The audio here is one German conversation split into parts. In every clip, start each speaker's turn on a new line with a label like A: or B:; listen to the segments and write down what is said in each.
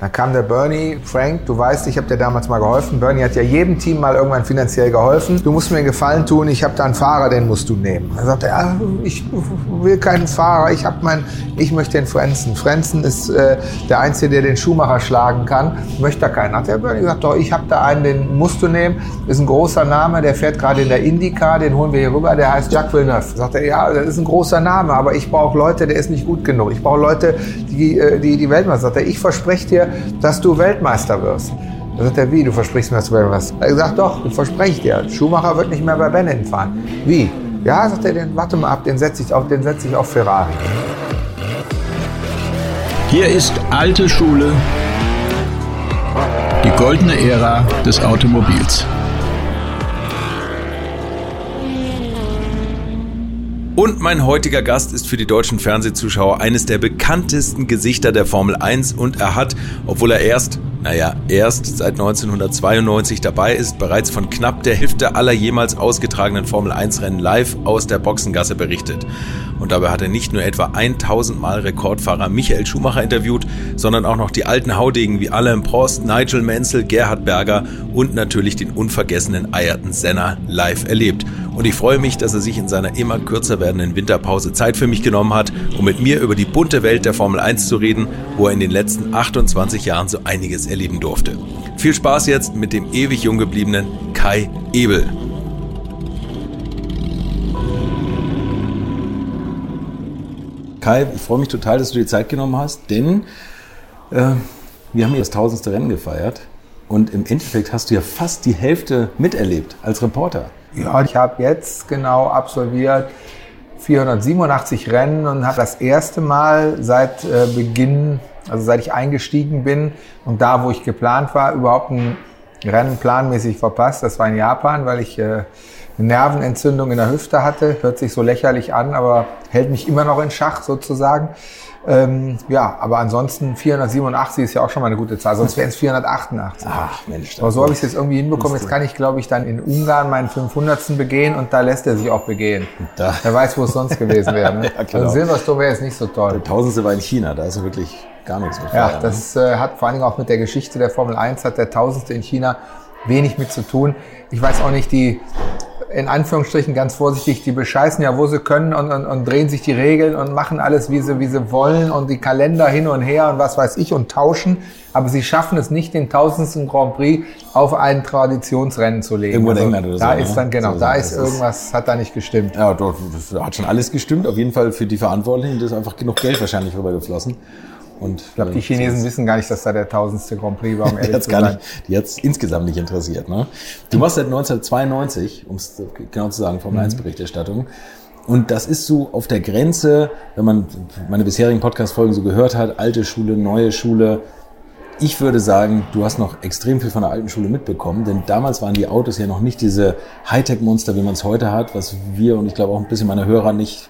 A: Dann kam der Bernie, Frank, du weißt, ich habe dir damals mal geholfen. Bernie hat ja jedem Team mal irgendwann finanziell geholfen. Du musst mir einen Gefallen tun, ich habe da einen Fahrer, den musst du nehmen. Dann sagte er, ja, ich will keinen Fahrer, ich habe mein, ich möchte den Frenzen. Frenzen ist äh, der Einzige, der den Schuhmacher schlagen kann. Möchte da keinen. Hat der Bernie gesagt, doch, ich habe da einen, den musst du nehmen. Ist ein großer Name, der fährt gerade in der IndyCar, den holen wir hier rüber, der heißt Jacques Villeneuve. Sagt er, ja, das ist ein großer Name, aber ich brauche Leute, der ist nicht gut genug. Ich brauche Leute, die äh, die, die Weltmeister. Sagt er, ich verspreche dir, dass du Weltmeister wirst. Da sagt er, wie, du versprichst mir, dass du Weltmeister wirst? Er sagt, doch, ich verspreche dir. Schumacher wird nicht mehr bei Benetton fahren. Wie? Ja, sagt er, den, warte mal ab, den setze ich auf, den setze ich auf Ferrari.
B: Hier ist alte Schule, die goldene Ära des Automobils.
C: Und mein heutiger Gast ist für die deutschen Fernsehzuschauer eines der bekanntesten Gesichter der Formel 1 und er hat, obwohl er erst, naja, erst seit 1992 dabei ist, bereits von knapp der Hälfte aller jemals ausgetragenen Formel 1 Rennen live aus der Boxengasse berichtet. Und dabei hat er nicht nur etwa 1000 Mal Rekordfahrer Michael Schumacher interviewt, sondern auch noch die alten Haudegen wie Alain Prost, Nigel Mansell, Gerhard Berger und natürlich den unvergessenen Ayrton Senna live erlebt. Und ich freue mich, dass er sich in seiner immer kürzer werdenden Winterpause Zeit für mich genommen hat, um mit mir über die bunte Welt der Formel 1 zu reden, wo er in den letzten 28 Jahren so einiges erleben durfte. Viel Spaß jetzt mit dem ewig jung gebliebenen Kai Ebel. Kai, ich freue mich total, dass du dir Zeit genommen hast, denn äh, wir haben hier das tausendste Rennen gefeiert und im Endeffekt hast du ja fast die Hälfte miterlebt als Reporter.
A: Ja, ich habe jetzt genau absolviert 487 Rennen und habe das erste Mal seit äh, Beginn, also seit ich eingestiegen bin und da, wo ich geplant war, überhaupt ein Rennen planmäßig verpasst. Das war in Japan, weil ich äh, eine Nervenentzündung in der Hüfte hatte. Hört sich so lächerlich an, aber hält mich immer noch in Schach sozusagen. Ähm, ja, aber ansonsten 487 ist ja auch schon mal eine gute Zahl, sonst wären es 488.
C: Ach Mensch.
A: Aber so habe ich es jetzt irgendwie hinbekommen. Jetzt kann ich, glaube ich, dann in Ungarn meinen 500. begehen und da lässt er sich auch begehen. Da. Wer weiß, wo es sonst gewesen wäre. Ne? ja, genau. Also Silverstone wäre jetzt nicht so toll.
C: Der Tausendste war in China, da ist er wirklich gar nichts
A: mit Ja, das ne? äh, hat vor allen Dingen auch mit der Geschichte der Formel 1, hat der Tausendste in China wenig mit zu tun. Ich weiß auch nicht, die in Anführungsstrichen ganz vorsichtig, die bescheißen ja, wo sie können und, und, und drehen sich die Regeln und machen alles, wie sie, wie sie wollen und die Kalender hin und her und was weiß ich und tauschen. Aber sie schaffen es nicht, den tausendsten Grand Prix auf ein Traditionsrennen zu legen.
C: Irgendwo in also, England oder
A: so. Da ist dann, genau, so, da ist irgendwas, hat da nicht gestimmt.
C: Ja, dort hat schon alles gestimmt. Auf jeden Fall für die Verantwortlichen, da ist einfach genug Geld wahrscheinlich rübergeflossen.
A: Und ich glaube, die Chinesen wissen gar nicht, dass da der tausendste Grand Prix war, um
C: ehrlich zu sein. Nicht, die hat es insgesamt nicht interessiert. Ne? Du machst seit 1992, um es genau zu sagen, Formel 1 mhm. Berichterstattung. Und das ist so auf der Grenze, wenn man meine bisherigen Podcast-Folgen so gehört hat, alte Schule, neue Schule. Ich würde sagen, du hast noch extrem viel von der alten Schule mitbekommen, denn damals waren die Autos ja noch nicht diese Hightech-Monster, wie man es heute hat, was wir und ich glaube auch ein bisschen meine Hörer nicht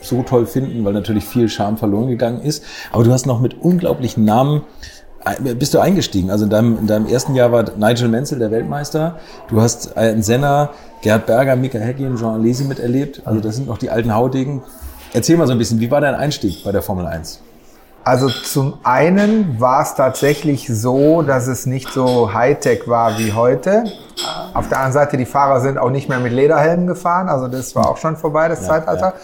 C: so toll finden, weil natürlich viel Charme verloren gegangen ist. Aber du hast noch mit unglaublichen Namen äh, bist du eingestiegen. Also in deinem, in deinem ersten Jahr war Nigel Menzel der Weltmeister. Du hast einen Senna, Gerd Berger, Mika Häkkinen, Jean Alesi miterlebt. Also das sind noch die alten Haudegen. Erzähl mal so ein bisschen, wie war dein Einstieg bei der Formel 1?
A: Also zum einen war es tatsächlich so, dass es nicht so Hightech war wie heute. Auf der anderen Seite, die Fahrer sind auch nicht mehr mit Lederhelmen gefahren. Also das war auch schon vorbei, das ja, Zeitalter. Ja.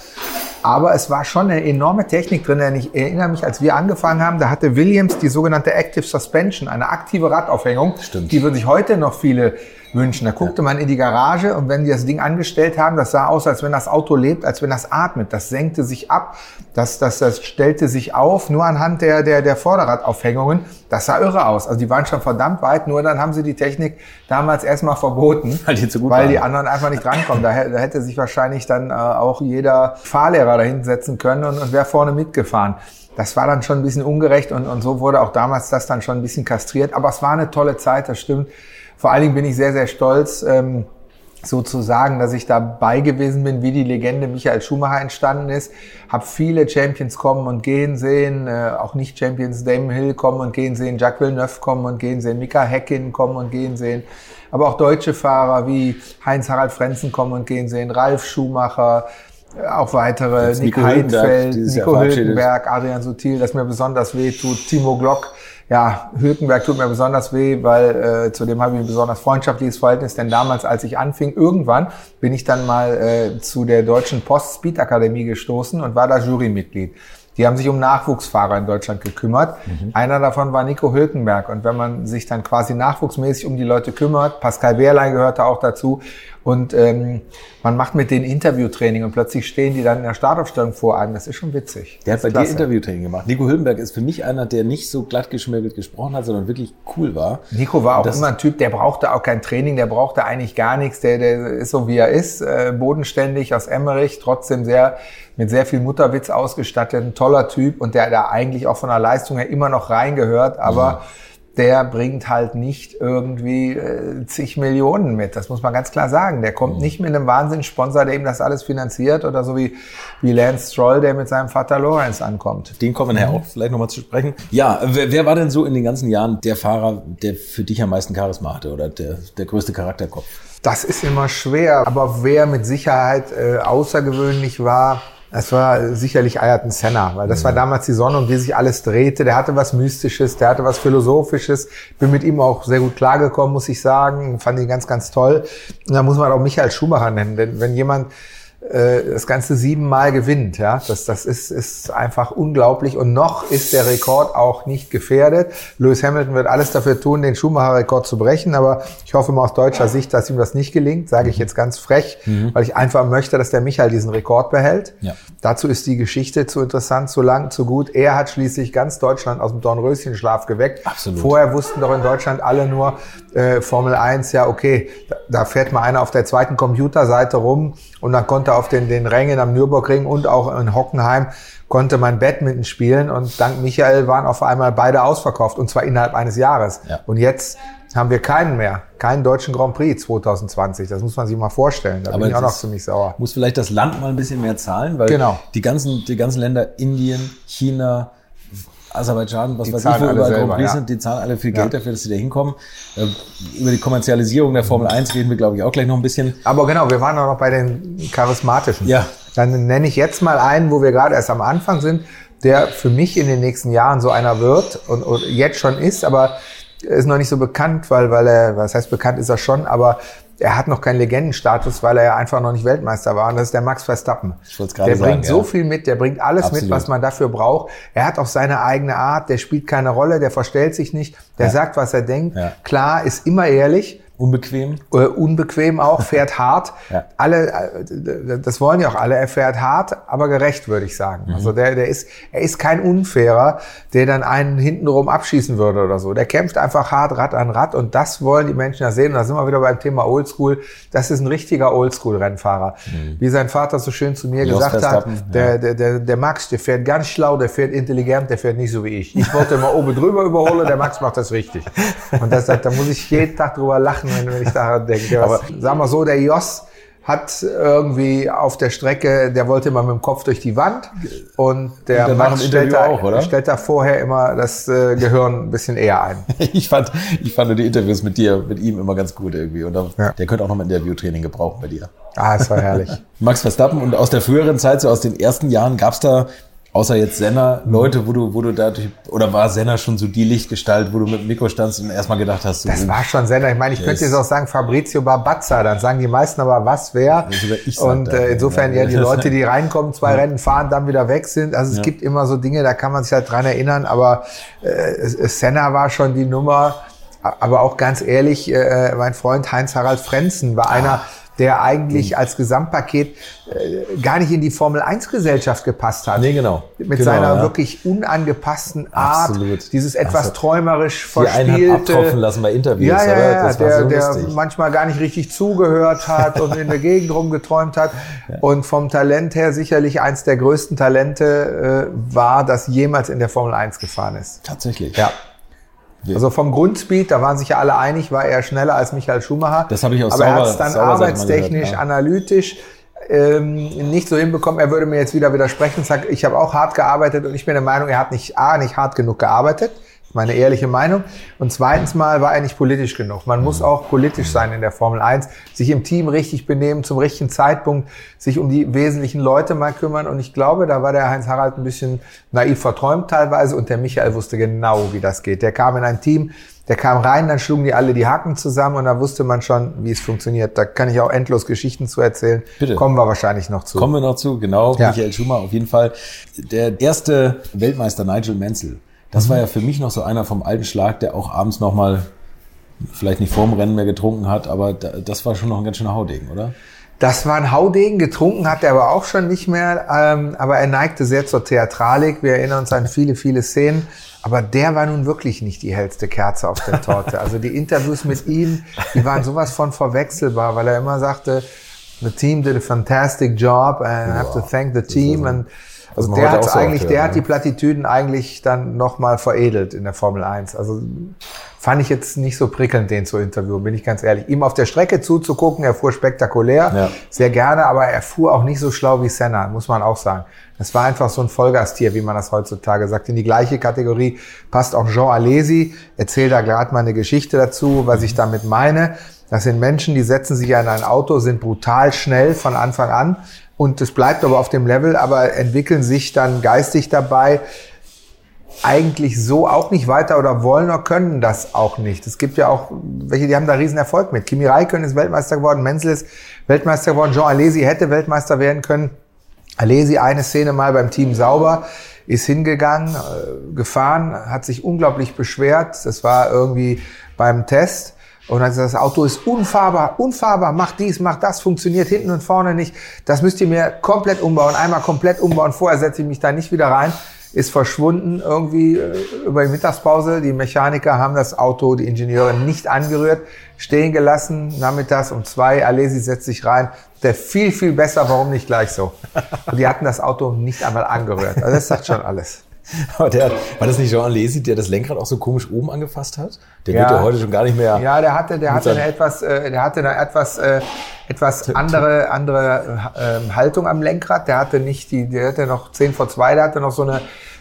A: Aber es war schon eine enorme Technik drin, denn ich erinnere mich, als wir angefangen haben, da hatte Williams die sogenannte Active Suspension, eine aktive Radaufhängung.
C: Stimmt.
A: Die würden sich heute noch viele wünschen. Da guckte ja. man in die Garage und wenn die das Ding angestellt haben, das sah aus, als wenn das Auto lebt, als wenn das atmet. Das senkte sich ab, das, das, das stellte sich auf, nur anhand der, der, der Vorderradaufhängungen. Das sah irre aus. Also die waren schon verdammt weit, nur dann haben sie die Technik damals erstmal verboten,
C: weil die, zu gut
A: weil
C: waren.
A: die anderen einfach nicht drankommen. Da, da hätte sich wahrscheinlich dann äh, auch jeder Fahrlehrer dahin setzen können und, und wäre vorne mitgefahren das war dann schon ein bisschen ungerecht und, und so wurde auch damals das dann schon ein bisschen kastriert. Aber es war eine tolle Zeit, das stimmt. Vor allen Dingen bin ich sehr, sehr stolz, ähm, sozusagen, dass ich dabei gewesen bin, wie die Legende Michael Schumacher entstanden ist. Habe viele Champions kommen und gehen sehen, äh, auch nicht Champions Damon Hill kommen und gehen sehen, Jacques Villeneuve kommen und gehen sehen, Mika Häkkinen kommen und gehen sehen. Aber auch deutsche Fahrer wie Heinz-Harald Frenzen kommen und gehen sehen, Ralf Schumacher, auch weitere,
C: Jetzt
A: Nick
C: Nico
A: Heidfeld, Nico. Hülkenberg, Adrian Sutil, das mir besonders weh tut, Timo Glock. Ja, Hülkenberg tut mir besonders weh, weil äh, zu dem habe ich ein besonders freundschaftliches Verhältnis, denn damals, als ich anfing, irgendwann bin ich dann mal äh, zu der Deutschen Post Speed Akademie gestoßen und war da Jurymitglied. Die haben sich um Nachwuchsfahrer in Deutschland gekümmert. Einer davon war Nico Hülkenberg. Und wenn man sich dann quasi nachwuchsmäßig um die Leute kümmert, Pascal Wehrlein gehörte auch dazu, und ähm, man macht mit denen Interviewtraining und plötzlich stehen die dann in der Startaufstellung vor einem. Das ist schon witzig.
C: Der hat bei
A: ist
C: dir
A: klasse.
C: Interviewtraining gemacht. Nico Hülkenberg ist für mich einer, der nicht so glatt geschmirgelt gesprochen hat, sondern wirklich cool war.
A: Nico war auch
C: Das-
A: immer ein Typ, der brauchte auch kein Training, der brauchte eigentlich gar nichts. Der, der ist so wie er ist, äh, bodenständig aus Emmerich, trotzdem sehr mit sehr viel Mutterwitz ausgestattet, ein toller Typ und der da eigentlich auch von der Leistung her immer noch reingehört, aber der bringt halt nicht irgendwie äh, zig Millionen mit. Das muss man ganz klar sagen. Der kommt nicht mit einem Wahnsinnssponsor, der ihm das alles finanziert oder so wie, wie Lance Stroll, der mit seinem Vater Lorenz ankommt.
C: Den kommen wir nachher auch vielleicht nochmal zu sprechen. Ja, wer, wer war denn so in den ganzen Jahren der Fahrer, der für dich am meisten Charisma hatte oder der, der größte Charakterkopf?
A: Das ist immer schwer, aber wer mit Sicherheit äh, außergewöhnlich war, das war sicherlich Ayrton Senna, weil das war damals die Sonne, um die sich alles drehte. Der hatte was Mystisches, der hatte was Philosophisches. Bin mit ihm auch sehr gut klargekommen, muss ich sagen. Fand ihn ganz, ganz toll. Und da muss man auch Michael Schumacher nennen, denn wenn jemand äh, das Ganze siebenmal gewinnt, ja, das, das ist, ist einfach unglaublich. Und noch ist der Rekord auch nicht gefährdet. Lewis Hamilton wird alles dafür tun, den Schumacher-Rekord zu brechen, aber ich hoffe mal aus deutscher Sicht, dass ihm das nicht gelingt, sage ich jetzt ganz frech, weil ich einfach möchte, dass der Michael diesen Rekord behält.
C: Ja.
A: Dazu ist die Geschichte zu interessant, zu lang, zu gut. Er hat schließlich ganz Deutschland aus dem Dornröschenschlaf geweckt.
C: Absolut.
A: Vorher wussten doch in Deutschland alle nur äh, Formel 1, ja okay, da, da fährt mal einer auf der zweiten Computerseite rum und dann konnte auf den, den Rängen am Nürburgring und auch in Hockenheim konnte man Badminton spielen und dank Michael waren auf einmal beide ausverkauft und zwar innerhalb eines Jahres.
C: Ja.
A: Und jetzt haben wir keinen mehr, keinen deutschen Grand Prix 2020. Das muss man sich mal vorstellen. Da
C: Aber
A: bin ich auch noch ziemlich sauer.
C: Muss vielleicht das Land mal ein bisschen mehr zahlen, weil
A: Genau.
C: die ganzen, die ganzen Länder, Indien, China, Aserbaidschan, was
A: Die
C: weiß ich, wo überall
A: selber, ja.
C: sind, die zahlen alle viel Geld
A: Ja.
C: dafür, dass sie da hinkommen. Äh, Über die Kommerzialisierung der Formel 1 reden wir, glaube ich, auch gleich noch ein bisschen.
A: Aber genau, wir waren auch noch bei den charismatischen.
C: Ja.
A: Dann nenne ich jetzt mal einen, wo wir gerade erst am Anfang sind, der für mich in den nächsten Jahren so einer wird und, und jetzt schon ist, aber er ist noch nicht so bekannt, weil, weil er, was heißt bekannt ist er schon, aber er hat noch keinen Legendenstatus, weil er ja einfach noch nicht Weltmeister war. Und das ist der Max Verstappen.
C: Ich wollte es gerade
A: Der
C: sagen,
A: bringt
C: ja.
A: so viel mit, der bringt alles
C: Absolut.
A: mit, was man dafür braucht. Er hat auch seine eigene Art, der spielt keine Rolle, der verstellt sich nicht, der
C: Ja.
A: sagt, was er denkt.
C: Ja.
A: Klar, ist immer ehrlich,
C: Unbequem.
A: äh, unbequem auch, fährt hart.
C: Ja.
A: Alle, äh, das wollen ja auch alle. Er fährt hart, aber gerecht, würde ich sagen.
C: Mhm.
A: Also der, der ist, er ist kein Unfairer, der dann einen hintenrum abschießen würde oder so. Der kämpft einfach hart Rad an Rad und das wollen die Menschen ja sehen. Und da sind wir wieder beim Thema Oldschool. Das ist ein richtiger Oldschool-Rennfahrer. Wie sein Vater so schön zu mir
C: Mhm. Jos
A: gesagt hat,
C: Verstappen,
A: der, der, der, der Max, der fährt ganz schlau, der fährt intelligent, der fährt nicht so wie ich. Ich wollte immer oben drüber überholen, der Max macht das richtig. Und das, da muss ich jeden Tag drüber lachen, wenn, wenn ich daran denke. Aber sagen wir so, der Jos hat irgendwie auf der Strecke, der wollte immer mit dem Kopf durch die Wand und der
C: Und danach
A: Max
C: im
A: stellt da,
C: auch, oder?
A: stellt da vorher immer das äh, Gehirn ein bisschen eher ein.
C: Ich fand, ich fand die Interviews mit dir, mit ihm immer ganz gut irgendwie. Und da,
A: Ja.
C: der könnte auch noch mal ein Interviewtraining gebrauchen bei dir.
A: Ah, es war herrlich.
C: Max Verstappen und aus der früheren Zeit, so aus den ersten Jahren, gab's da, außer jetzt Senna, Leute, wo du, wo du da, durch- oder war Senna schon so die Lichtgestalt, wo du mit dem Mikro standst und erstmal gedacht hast, so,
A: Das war schon Sender. Ich meine, ich könnte jetzt auch sagen Fabrizio Barbazza, dann sagen die meisten aber was, wer.
C: Ja,
A: Und äh,
C: ja.
A: insofern ja die Leute, die reinkommen, zwei Rennen fahren, dann wieder weg sind. Also es
C: Ja.
A: gibt immer so Dinge, da kann man sich halt dran erinnern, aber äh, Senna war schon die Nummer. Aber auch ganz ehrlich, äh, mein Freund Heinz-Harald Frenzen war einer, der eigentlich als Gesamtpaket äh, gar nicht in die Formel-1-Gesellschaft gepasst hat.
C: Nee, genau.
A: Mit
C: Genau,
A: seiner
C: ja.
A: wirklich unangepassten Art,
C: Absolut.
A: dieses etwas
C: Also,
A: träumerisch
C: die einen hat
A: verspielte.
C: abtropfen lassen bei Interviews,
A: Ja, ja, ja,
C: das war
A: der,
C: so
A: der manchmal gar nicht richtig zugehört hat und in der Gegend rumgeträumt hat. Und vom Talent her sicherlich eins der größten Talente äh, war, das jemals in der Formel 1 gefahren ist.
C: Tatsächlich.
A: Ja. Also vom Grundspeed, da waren sich ja alle einig, war er schneller als Michael Schumacher.
C: Das habe ich aus
A: Aber er
C: Sauber-
A: hat es dann arbeitstechnisch,
C: gehört, ja.
A: analytisch ähm, nicht so hinbekommen. Er würde mir jetzt wieder widersprechen und sagt, ich habe auch hart gearbeitet und ich bin der Meinung, er hat nicht A, nicht hart genug gearbeitet, meine ehrliche Meinung. Und zweitens mal war er nicht politisch genug. Man muss auch politisch sein in der Formel 1, sich im Team richtig benehmen, zum richtigen Zeitpunkt, sich um die wesentlichen Leute mal kümmern. Und ich glaube, da war der Heinz Harald ein bisschen naiv verträumt teilweise und der Michael wusste genau, wie das geht. Der kam in ein Team, der kam rein, dann schlugen die alle die Haken zusammen und da wusste man schon, wie es funktioniert. Da kann ich auch endlos Geschichten zu erzählen.
C: Bitte.
A: Kommen wir wahrscheinlich noch zu.
C: Kommen wir noch zu, genau. Ja. Michael Schumacher auf jeden Fall. Der erste Weltmeister Nigel Menzel das war ja für mich noch so einer vom alten Schlag, der auch abends nochmal, vielleicht nicht vorm Rennen mehr getrunken hat, aber das war schon noch ein ganz schöner Haudegen, oder?
A: Das war ein Haudegen, getrunken hat er aber auch schon nicht mehr, ähm, aber er neigte sehr zur Theatralik. Wir erinnern uns an viele, viele Szenen. Aber der war nun wirklich nicht die hellste Kerze auf der Torte. Also die Interviews mit ihm, die waren sowas von verwechselbar, weil er immer sagte, the team did a fantastic job and I have to thank the team. And also der hat eigentlich, der hat ne? die Plattitüden eigentlich dann nochmal veredelt in der Formel 1. Also fand ich jetzt nicht so prickelnd, den zu interviewen, bin ich ganz ehrlich. Ihm auf der Strecke zuzugucken, er fuhr spektakulär, ja. sehr gerne, aber er fuhr auch nicht so schlau wie Senna, muss man auch sagen. Es war einfach so ein Vollgastier, wie man das heutzutage sagt. In die gleiche Kategorie passt auch Jean Alesi. Erzähl da gerade mal eine Geschichte dazu, was ich damit meine. Das sind Menschen, die setzen sich in ein Auto, sind brutal schnell von Anfang an und es bleibt aber auf dem Level, aber entwickeln sich dann geistig dabei eigentlich so auch nicht weiter oder wollen oder können das auch nicht. Es gibt ja auch welche, die haben da riesen Erfolg mit. Kimi Räikkönen ist Weltmeister geworden, Menzel ist Weltmeister geworden, Jean Alesi hätte Weltmeister werden können. Alesi eine Szene mal beim Team Sauber ist hingegangen, äh, gefahren, hat sich unglaublich beschwert. Das war irgendwie beim Test und dann sagt, das Auto ist unfahrbar, unfahrbar, macht dies, macht das, funktioniert hinten und vorne nicht. Das müsst ihr mir komplett umbauen, einmal komplett umbauen. Vorher setze ich mich da nicht wieder rein. Ist verschwunden irgendwie äh, über die Mittagspause. Die Mechaniker haben das Auto, die Ingenieure nicht angerührt, stehen gelassen. Nachmittags um zwei, Alesi setzt sich rein. Der viel, viel besser, warum nicht gleich so? Und die hatten das Auto nicht einmal angerührt. Also das sagt schon alles.
C: Aber der, war das nicht Jean Alesi, der das Lenkrad auch so komisch oben angefasst hat? Der ja. wird ja heute schon gar nicht mehr.
A: Ja, der hatte, der hatte eine etwas, äh, der hatte eine etwas, äh, etwas andere, andere äh, Haltung am Lenkrad. Der hatte nicht die, der hatte noch 10 vor 2, der hatte noch so eine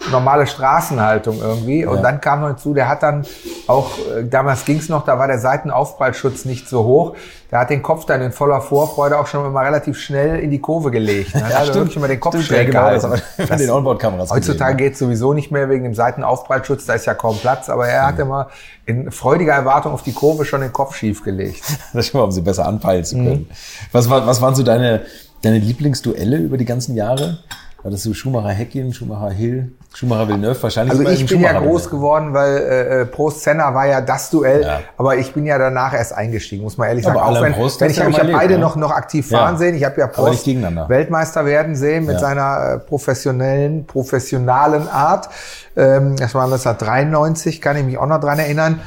A: normale Straßenhaltung irgendwie. Und ja. dann kam noch hinzu, der hat dann auch, äh, damals ging's noch, da war der Seitenaufprallschutz nicht so hoch. Der hat den Kopf dann in voller Vorfreude auch schon mal relativ schnell in die Kurve gelegt. Ne? Ja, also wirklich immer den Kopf stimmt, schräg genau, gehalten. Das den Onboard-Kameras Heutzutage geht's sowieso nicht mehr wegen dem Seitenaufprallschutz, da ist ja kaum Platz, aber er mhm. hat immer in freudiger Erwartung auf die Kurve schon den Kopf schief gelegt.
C: das ist schon mal, um sie besser anpeilen zu können. Mhm. Was, war, was waren so deine, deine Lieblingsduelle über die ganzen Jahre? War das so Schumacher Heckin, Schumacher Hill, Schumacher Villeneuve? Wahrscheinlich
A: Also ich bin ja groß geworden, weil äh, äh, Prost Senna war ja das Duell, ja. aber ich bin ja danach erst eingestiegen, muss man ehrlich sagen.
C: Aber auch wenn, Prost
A: wenn ich, ja ich habe beide ne? noch, noch aktiv fahren ja. sehen. Ich habe ja Prost Weltmeister werden sehen mit seiner äh, professionellen, professionalen Art. Ähm, das war 1993, kann ich mich auch noch dran erinnern.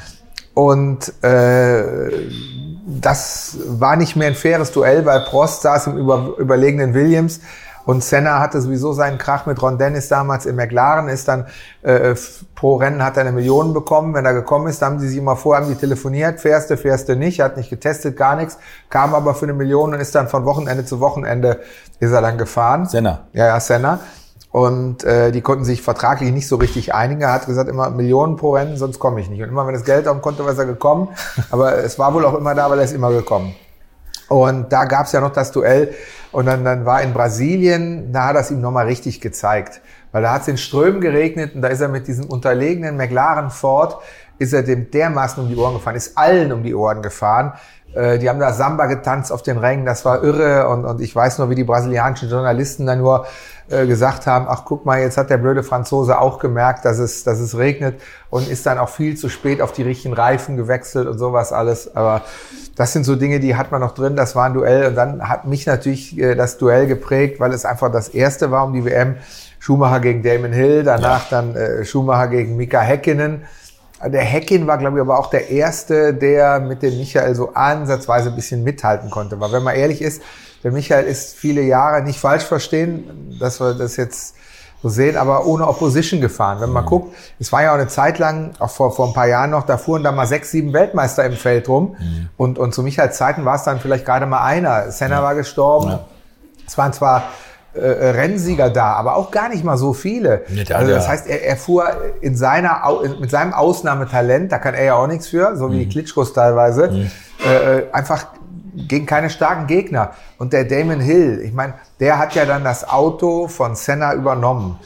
A: Und äh, das war nicht mehr ein faires Duell, weil Prost saß im über, überlegenen Williams und Senna hatte sowieso seinen Krach mit Ron Dennis damals in McLaren, ist dann äh, pro Rennen hat er eine Million bekommen. Wenn er gekommen ist, haben die sich immer vor, haben die telefoniert, fährste, fährste nicht, hat nicht getestet, gar nichts, kam aber für eine Million und ist dann von Wochenende zu Wochenende ist er dann gefahren.
C: Senna.
A: Ja, ja, Senna. Und äh, die konnten sich vertraglich nicht so richtig einigen. Er hat gesagt, immer Millionen pro Rennen, sonst komme ich nicht. Und immer wenn das Geld haben konnte, war er gekommen. Aber es war wohl auch immer da, weil er ist immer gekommen. Und da gab es ja noch das Duell. Und dann, dann war in Brasilien, da hat er es ihm nochmal richtig gezeigt. Weil da hat es in Strömen geregnet und da ist er mit diesem unterlegenen McLaren Ford, ist er dem dermaßen um die Ohren gefahren, ist allen um die Ohren gefahren. Äh, die haben da Samba getanzt auf den Rängen, das war irre. Und, und ich weiß nur, wie die brasilianischen Journalisten dann nur äh, gesagt haben, ach guck mal, jetzt hat der blöde Franzose auch gemerkt, dass es, dass es regnet und ist dann auch viel zu spät auf die richtigen Reifen gewechselt und sowas alles. Aber das sind so Dinge, die hat man noch drin, das war ein Duell. Und dann hat mich natürlich äh, das Duell geprägt, weil es einfach das erste war um die WM. Schumacher gegen Damon Hill, danach ja. dann äh, Schumacher gegen Mika Häkkinen. Der Heckin war, glaube ich, aber auch der Erste, der mit dem Michael so ansatzweise ein bisschen mithalten konnte. Weil wenn man ehrlich ist, der Michael ist viele Jahre nicht falsch verstehen, dass wir das jetzt so sehen, aber ohne Opposition gefahren. Wenn man mhm. guckt, es war ja auch eine Zeit lang, auch vor, vor ein paar Jahren noch, da fuhren da mal sechs, sieben Weltmeister im Feld rum. Mhm. Und, und zu Michaels Zeiten war es dann vielleicht gerade mal einer. Senna ja. war gestorben. Ja. Es waren zwar äh, Rennsieger da, aber auch gar nicht mal so viele.
C: Nee, da-
A: also das
C: da-
A: heißt, er, er fuhr in seiner, mit seinem Ausnahmetalent, da kann er ja auch nichts für, so wie
C: Mhm.
A: die Klitschkos teilweise, äh, äh, einfach gegen keine starken Gegner. Und der Damon Hill, ich meine, der hat ja dann das Auto von Senna übernommen.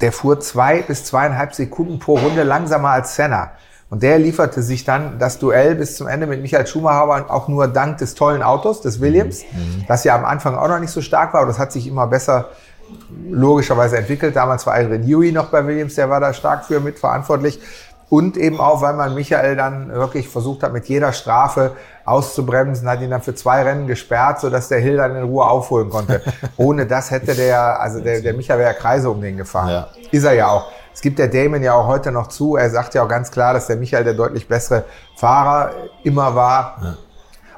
A: Der fuhr zwei bis zweieinhalb Sekunden pro Runde langsamer als Senna. Und der lieferte sich dann das Duell bis zum Ende mit Michael Schumacher auch nur dank des tollen Autos, des Williams, das ja am Anfang auch noch nicht so stark war, aber das hat sich immer besser logischerweise entwickelt. Damals war Adrian Newey noch bei Williams, der war da stark für mitverantwortlich. Und eben auch, weil man Michael dann wirklich versucht hat, mit jeder Strafe auszubremsen, hat ihn dann für zwei Rennen gesperrt, sodass der Hill dann in Ruhe aufholen konnte. Ohne das hätte der, also der, der Michael wäre ja Kreise um den gefahren.
C: Ja.
A: Ist er ja auch. Es gibt der Damon ja auch heute noch zu. Er sagt ja auch ganz klar, dass der Michael der deutlich bessere Fahrer immer war.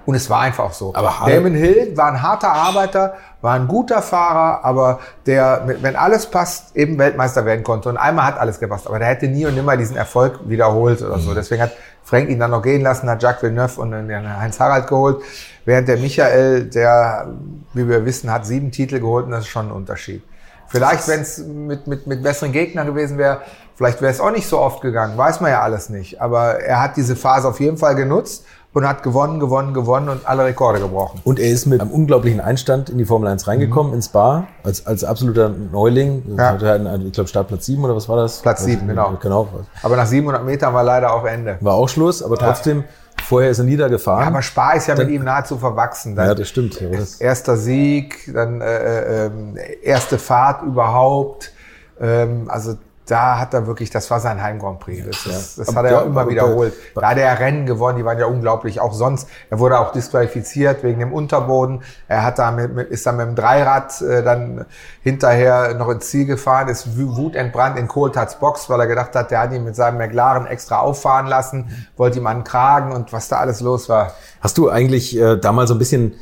A: Und es war einfach so.
C: Aber
A: Damon Hill war ein harter Arbeiter, war ein guter Fahrer, aber der, wenn alles passt, eben Weltmeister werden konnte. Und einmal hat alles gepasst. Aber der hätte nie und nimmer diesen Erfolg wiederholt oder
C: Mhm.
A: so. Deswegen hat Frank ihn dann noch gehen lassen, hat Jacques Villeneuve und den Heinz Harald geholt. Während der Michael, der, wie wir wissen, hat sieben Titel geholt und das ist schon ein Unterschied. Vielleicht, wenn es mit, mit, mit besseren Gegnern gewesen wäre, vielleicht wäre es auch nicht so oft gegangen, weiß man ja alles nicht. Aber er hat diese Phase auf jeden Fall genutzt und hat gewonnen, gewonnen, gewonnen und alle Rekorde gebrochen.
C: Und er ist mit einem unglaublichen Einstand in die Formel 1 reingekommen, ins Spa, als, als absoluter Neuling.
A: Mhm. Ja.
C: Hatte er einen, ich glaube, Startplatz 7 oder was war das?
A: Platz sieben, genau.
C: Genau.
A: Aber nach 700 Metern war leider auch Ende.
C: War auch Schluss, aber trotzdem, vorher ist er niedergefahren.
A: Aber Spa ist ja mit ihm nahezu verwachsen. Dann
C: ja, das stimmt. Ja,
A: erster Sieg, dann äh, ähm, erste Fahrt überhaupt. Ähm, also da hat er wirklich, das war sein Heim Grand Prix. Das, das
C: Aber
A: hat er ja immer wiederholt. Da hat er Rennen gewonnen, die waren ja unglaublich. Auch sonst, er wurde auch disqualifiziert wegen dem Unterboden. Er hat da mit, ist dann mit dem Dreirad äh, dann hinterher noch ins Ziel gefahren, ist wutentbrannt in Kohltats Box, weil er gedacht hat, der hat ihn mit seinem McLaren extra auffahren lassen, wollte ihm an den Kragen und was da alles los war.
C: Hast du eigentlich äh, damals so ein bisschen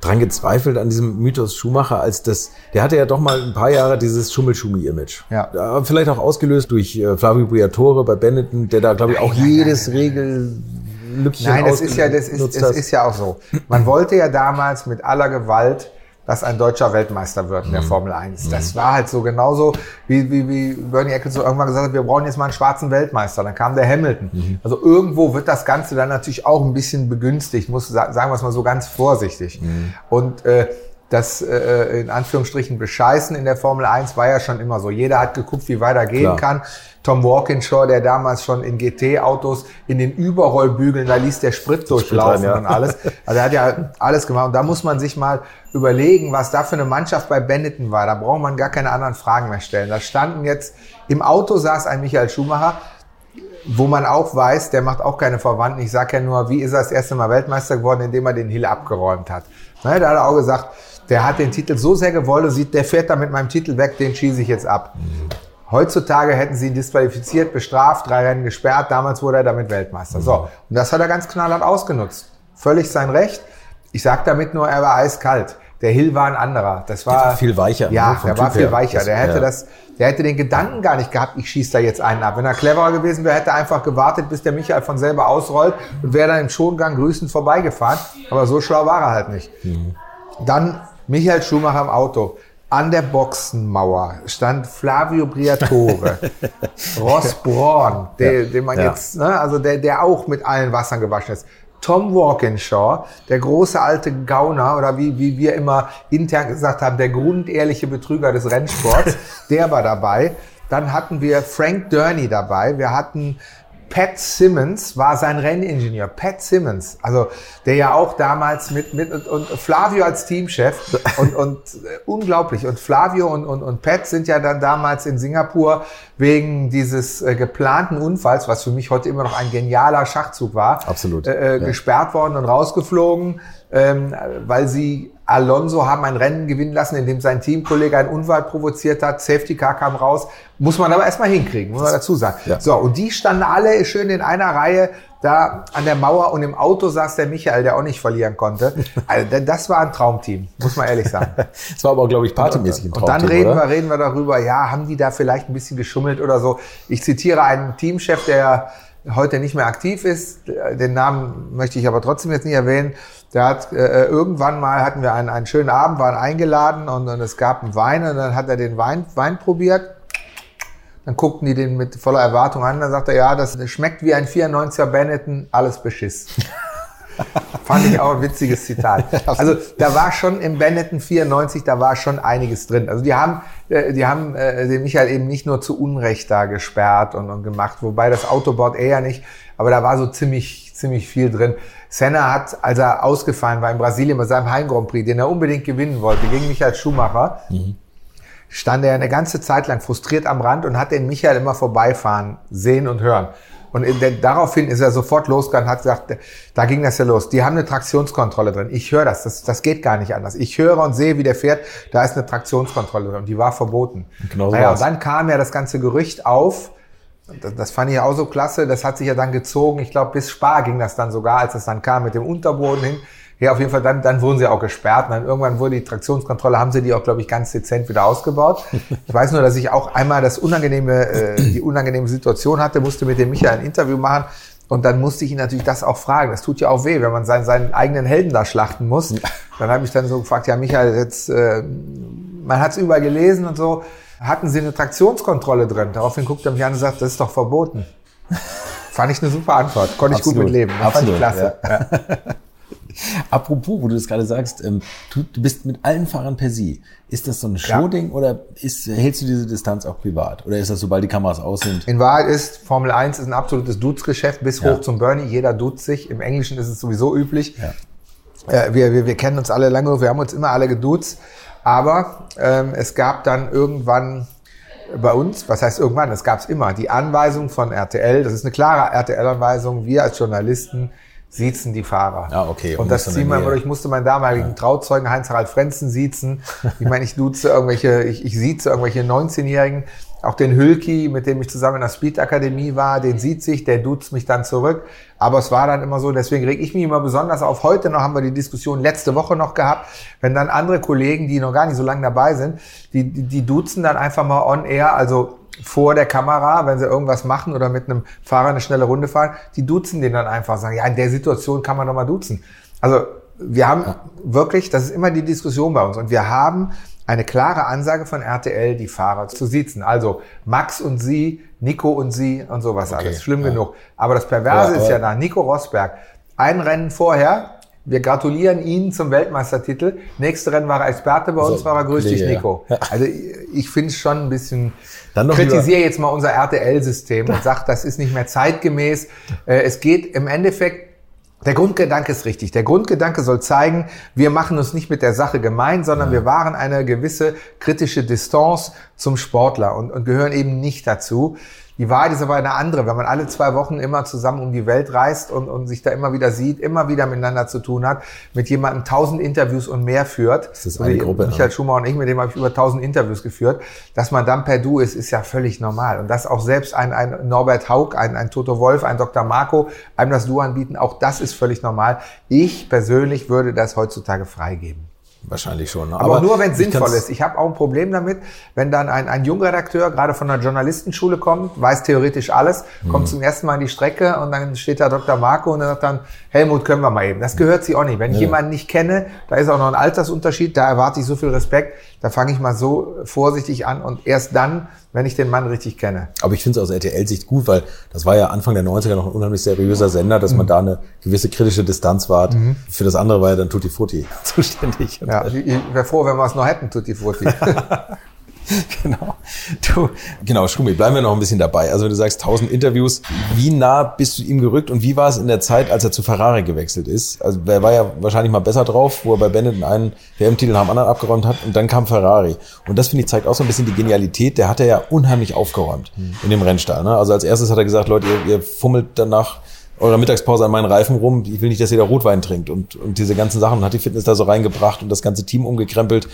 C: dran gezweifelt an diesem Mythos Schumacher, als das, der hatte ja doch mal ein paar Jahre dieses Schummel-Schumi-Image.
A: Ja.
C: Vielleicht auch ausgelöst durch äh, Flavio Briatore bei Benetton, der da, glaube ich, auch
A: nein,
C: jedes Regellückchen
A: Nein, das ist ja, das ist,
C: hat.
A: ist ja auch so. Man wollte ja damals mit aller Gewalt, dass ein deutscher Weltmeister wird in der Formel 1. Das war halt so genauso, wie, wie, wie Bernie Eccleston irgendwann gesagt hat, wir brauchen jetzt mal einen schwarzen Weltmeister. Dann kam der Hamilton. Also irgendwo wird das Ganze dann natürlich auch ein bisschen begünstigt, muss sa- sagen wir es mal so ganz vorsichtig. Und äh, das äh, in Anführungsstrichen Bescheißen in der Formel 1 war ja schon immer so. Jeder hat geguckt, wie weiter gehen
C: Klar.
A: kann. Tom Walkinshaw, der damals schon in GT-Autos in den Überrollbügeln, da ließ der Sprit durchlaufen
C: ja.
A: und alles. Also er hat ja alles gemacht. Und da muss man sich mal überlegen, was da für eine Mannschaft bei Benetton war. Da braucht man gar keine anderen Fragen mehr stellen. Da standen jetzt, im Auto saß ein Michael Schumacher, wo man auch weiß, der macht auch keine Verwandten. Ich sage ja nur, wie ist er das erste Mal Weltmeister geworden, indem er den Hill abgeräumt hat. Ne, da hat er auch gesagt, der hat den Titel so sehr gewollt, sieht, der fährt da mit meinem Titel weg, den schieße ich jetzt ab. Heutzutage hätten sie ihn disqualifiziert, bestraft, drei Rennen gesperrt. Damals wurde er damit Weltmeister. So, und das hat er ganz knallhart ausgenutzt. Völlig sein Recht. Ich sage damit nur, er war eiskalt. Der Hill war ein anderer. Das war,
C: war viel weicher, ne,
A: Ja,
C: vom
A: der war
C: Typ
A: viel
C: her.
A: weicher.
C: Das-
A: Der hätte
C: ja.
A: das, der hätte den Gedanken gar nicht gehabt, ich schieße da jetzt einen ab. Wenn er cleverer gewesen wäre, hätte er einfach gewartet, bis der Michael von selber ausrollt und wäre dann im Schongang grüßend vorbeigefahren. Aber so schlau war er halt nicht. Dann Michael Schumacher im Auto. An der Boxenmauer stand Flavio Briatore, Ross Braun, der, den man
C: Ja.
A: jetzt, ne, also der, der auch mit allen Wassern gewaschen ist. Tom Walkinshaw, der große alte Gauner oder wie, wie wir immer intern gesagt haben, der grundehrliche Betrüger des Rennsports, der war dabei. Dann hatten wir Frank Durney dabei. Wir hatten Pat Simmons war sein Renningenieur. Pat Simmons, also der ja auch damals mit, mit und, und Flavio als Teamchef und, und äh, unglaublich. Und Flavio und, und, und Pat sind ja dann damals in Singapur wegen dieses äh, geplanten Unfalls, was für mich heute immer noch ein genialer Schachzug war,
C: Absolut,
A: äh, äh,
C: ja.
A: gesperrt worden und rausgeflogen, ähm, weil sie Alonso haben ein Rennen gewinnen lassen, in dem sein Teamkollege einen Unfall provoziert hat. Safety Car kam raus. Muss man aber erstmal hinkriegen, muss man dazu sagen.
C: Ja.
A: So, und die standen alle schön in einer Reihe da an der Mauer und im Auto saß der Michael, der auch nicht verlieren konnte. Also, das war ein Traumteam, muss man ehrlich sagen.
C: Es war aber, glaube ich, partymäßig ein
A: Und dann
C: Traumteam,
A: reden
C: oder?
A: wir, reden wir darüber, ja, haben die da vielleicht ein bisschen geschummelt oder so. Ich zitiere einen Teamchef, der heute nicht mehr aktiv ist, den Namen möchte ich aber trotzdem jetzt nicht erwähnen, Der hat äh, irgendwann mal hatten wir einen, einen schönen Abend, waren eingeladen und, und es gab einen Wein und dann hat er den Wein, Wein probiert. Dann guckten die den mit voller Erwartung an. Dann sagt er, ja, das schmeckt wie ein 94er Benetton, alles Beschiss. Fand ich auch ein witziges Zitat. Also da war schon im Benetton 94, da war schon einiges drin. Also die haben, äh, die haben äh, den Michael eben nicht nur zu Unrecht da gesperrt und, und gemacht, wobei das Autoboard eher nicht, aber da war so ziemlich, ziemlich viel drin. Senna hat, als er ausgefallen war in Brasilien bei seinem Heim Grand Prix, den er unbedingt gewinnen wollte, gegen Michael Schumacher, mhm. stand er eine ganze Zeit lang frustriert am Rand und hat den Michael immer vorbeifahren, sehen und hören. Und in, daraufhin ist er sofort losgegangen und hat gesagt, da ging das ja los. Die haben eine Traktionskontrolle drin. Ich höre das, das. Das geht gar nicht anders. Ich höre und sehe, wie der fährt. Da ist eine Traktionskontrolle drin. Und die war verboten. Genau so naja, und dann kam ja das ganze Gerücht auf. Das, das fand ich auch so klasse. Das hat sich ja dann gezogen. Ich glaube, bis Spar ging das dann sogar, als es dann kam mit dem Unterboden hin. Ja, auf jeden Fall, dann, dann wurden sie auch gesperrt. Und dann irgendwann wurde die Traktionskontrolle, haben sie die auch, glaube ich, ganz dezent wieder ausgebaut. Ich weiß nur, dass ich auch einmal das unangenehme, äh, die unangenehme Situation hatte, musste mit dem Michael ein Interview machen. Und dann musste ich ihn natürlich das auch fragen. Das tut ja auch weh, wenn man seinen, seinen eigenen Helden da schlachten muss. Dann habe ich dann so gefragt, ja Michael, jetzt, äh, man hat es überall gelesen und so. Hatten Sie eine Traktionskontrolle drin? Daraufhin guckt er mich an und sagt, das ist doch verboten. Fand ich eine super Antwort. Konnte ich gut mit leben.
C: Das Absolut, fand ich klasse. Ja. Apropos, wo du das gerade sagst, ähm, du, du, bist mit allen Fahrern per Sie. Ist das so ein Showding oder ist, hältst du diese Distanz auch privat? Oder ist das, sobald die Kameras aus sind?
A: In Wahrheit ist Formel 1 ist ein absolutes Dudes-Geschäft bis ja. hoch zum Bernie. Jeder duzt sich. Im Englischen ist es sowieso üblich. Äh, wir, wir, wir kennen uns alle lange, wir haben uns immer alle geduzt. Aber ähm, es gab dann irgendwann bei uns, was heißt irgendwann, es gab es immer, die Anweisung von RTL, das ist eine klare RTL-Anweisung, wir als Journalisten siezen die Fahrer.
C: Ja, okay.
A: Und, und das ziehen wir immer Ich musste meinen damaligen ja. Trauzeugen Heinz-Harald Frenzen siezen. Ich meine, ich duze irgendwelche, ich, ich sieze irgendwelche 19-Jährigen. Auch den Hülki, mit dem ich zusammen in der Speed-Akademie war, den sieht sich, der duzt mich dann zurück. Aber es war dann immer so, deswegen reg ich mich immer besonders auf. Heute noch haben wir die Diskussion letzte Woche noch gehabt, wenn dann andere Kollegen, die noch gar nicht so lange dabei sind, die, die, die duzen dann einfach mal on air, also vor der Kamera, wenn sie irgendwas machen oder mit einem Fahrer eine schnelle Runde fahren, die duzen den dann einfach, sagen, ja, in der Situation kann man doch mal duzen. Also wir haben wirklich, das ist immer die Diskussion bei uns und wir haben eine klare Ansage von RTL, die Fahrer zu siezen. Also Max und sie, Nico und sie und sowas okay. alles. Schlimm ja. genug. Aber das Perverse ja, ist ja da, Nico Rosberg, ein Rennen vorher, wir gratulieren Ihnen zum Weltmeistertitel. Nächste Rennen war er Experte bei uns, so, war er grüß dich, Nico. Ja. Also ich finde es schon ein bisschen, Dann noch kritisiere jetzt mal unser RTL-System und sage, das ist nicht mehr zeitgemäß. Äh, es geht im Endeffekt, der Grundgedanke ist richtig. Der Grundgedanke soll zeigen, wir machen uns nicht mit der Sache gemein, sondern ja. wir wahren eine gewisse kritische Distanz zum Sportler und, und gehören eben nicht dazu. Die Wahrheit ist aber eine andere. Wenn man alle zwei Wochen immer zusammen um die Welt reist und, und sich da immer wieder sieht, immer wieder miteinander zu tun hat, mit jemandem tausend Interviews und mehr führt.
C: Das ist eine so Gruppe.
A: Michael ne? Schumacher und ich, mit dem habe ich über tausend Interviews geführt. Dass man dann per Du ist, ist ja völlig normal. Und dass auch selbst ein, ein Norbert Haug, ein, ein Toto Wolf, ein Dr. Marco einem das Du anbieten, auch das ist völlig normal. Ich persönlich würde das heutzutage freigeben.
C: Wahrscheinlich schon.
A: Ne? Aber, Aber, nur, wenn es sinnvoll ist. Ich habe auch ein Problem damit, wenn dann ein, ein Jungredakteur gerade von einer Journalistenschule kommt, weiß theoretisch alles, kommt mhm. zum ersten Mal in die Strecke und dann steht da Dr. Marco und er sagt dann, Helmut, können wir mal eben. Das gehört sie auch nicht. Wenn ich jemanden nicht kenne, da ist auch noch ein Altersunterschied, da erwarte ich so viel Respekt, da fange ich mal so vorsichtig an und erst dann, wenn ich den Mann richtig kenne.
C: Aber ich finde es aus RTL-Sicht gut, weil das war ja Anfang der 90er noch ein unheimlich seriöser Sender, dass mhm. man da eine gewisse kritische Distanz wahrt. Mhm. Für das andere war ja dann Tutti Frutti zuständig.
A: Ja, ich wäre froh, wenn wir es noch hätten, Tutti Frutti.
C: genau. Du, genau, Schumi, bleiben wir noch ein bisschen dabei. Also wenn du sagst 1000 Interviews, wie nah bist du ihm gerückt und wie war es in der Zeit, als er zu Ferrari gewechselt ist? Also er war ja wahrscheinlich mal besser drauf, wo er bei Benetton einen WM-Titel nach dem anderen abgeräumt hat und dann kam Ferrari. Und das finde ich zeigt auch so ein bisschen die Genialität. Der hat er ja unheimlich aufgeräumt mhm. in dem Rennstall. Ne? Also als erstes hat er gesagt, Leute, ihr, ihr fummelt danach eurer Mittagspause an meinen Reifen rum. Ich will nicht, dass ihr da Rotwein trinkt und, und diese ganzen Sachen. Und hat die Fitness da so reingebracht und das ganze Team umgekrempelt.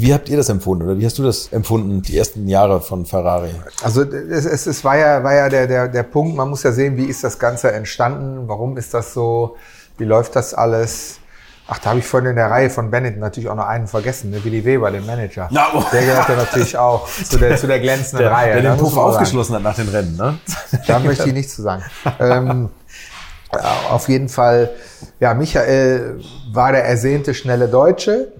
C: Wie habt ihr das empfunden oder wie hast du das empfunden, die ersten Jahre von Ferrari?
A: Also es, es, es war ja, war ja der, der, der Punkt, man muss ja sehen, wie ist das Ganze entstanden, warum ist das so, wie läuft das alles. Ach, da habe ich vorhin in der Reihe von Bennett natürlich auch noch einen vergessen, ne? Willi Weber, den Manager.
C: Ja, oh.
A: Der gehört ja natürlich auch zu der, zu der glänzenden der, Reihe.
C: Der den Puff aufgeschlossen hat nach den Rennen, ne?
A: Da möchte ich nichts zu sagen. ähm, Auf jeden Fall, ja, Michael war der ersehnte schnelle Deutsche.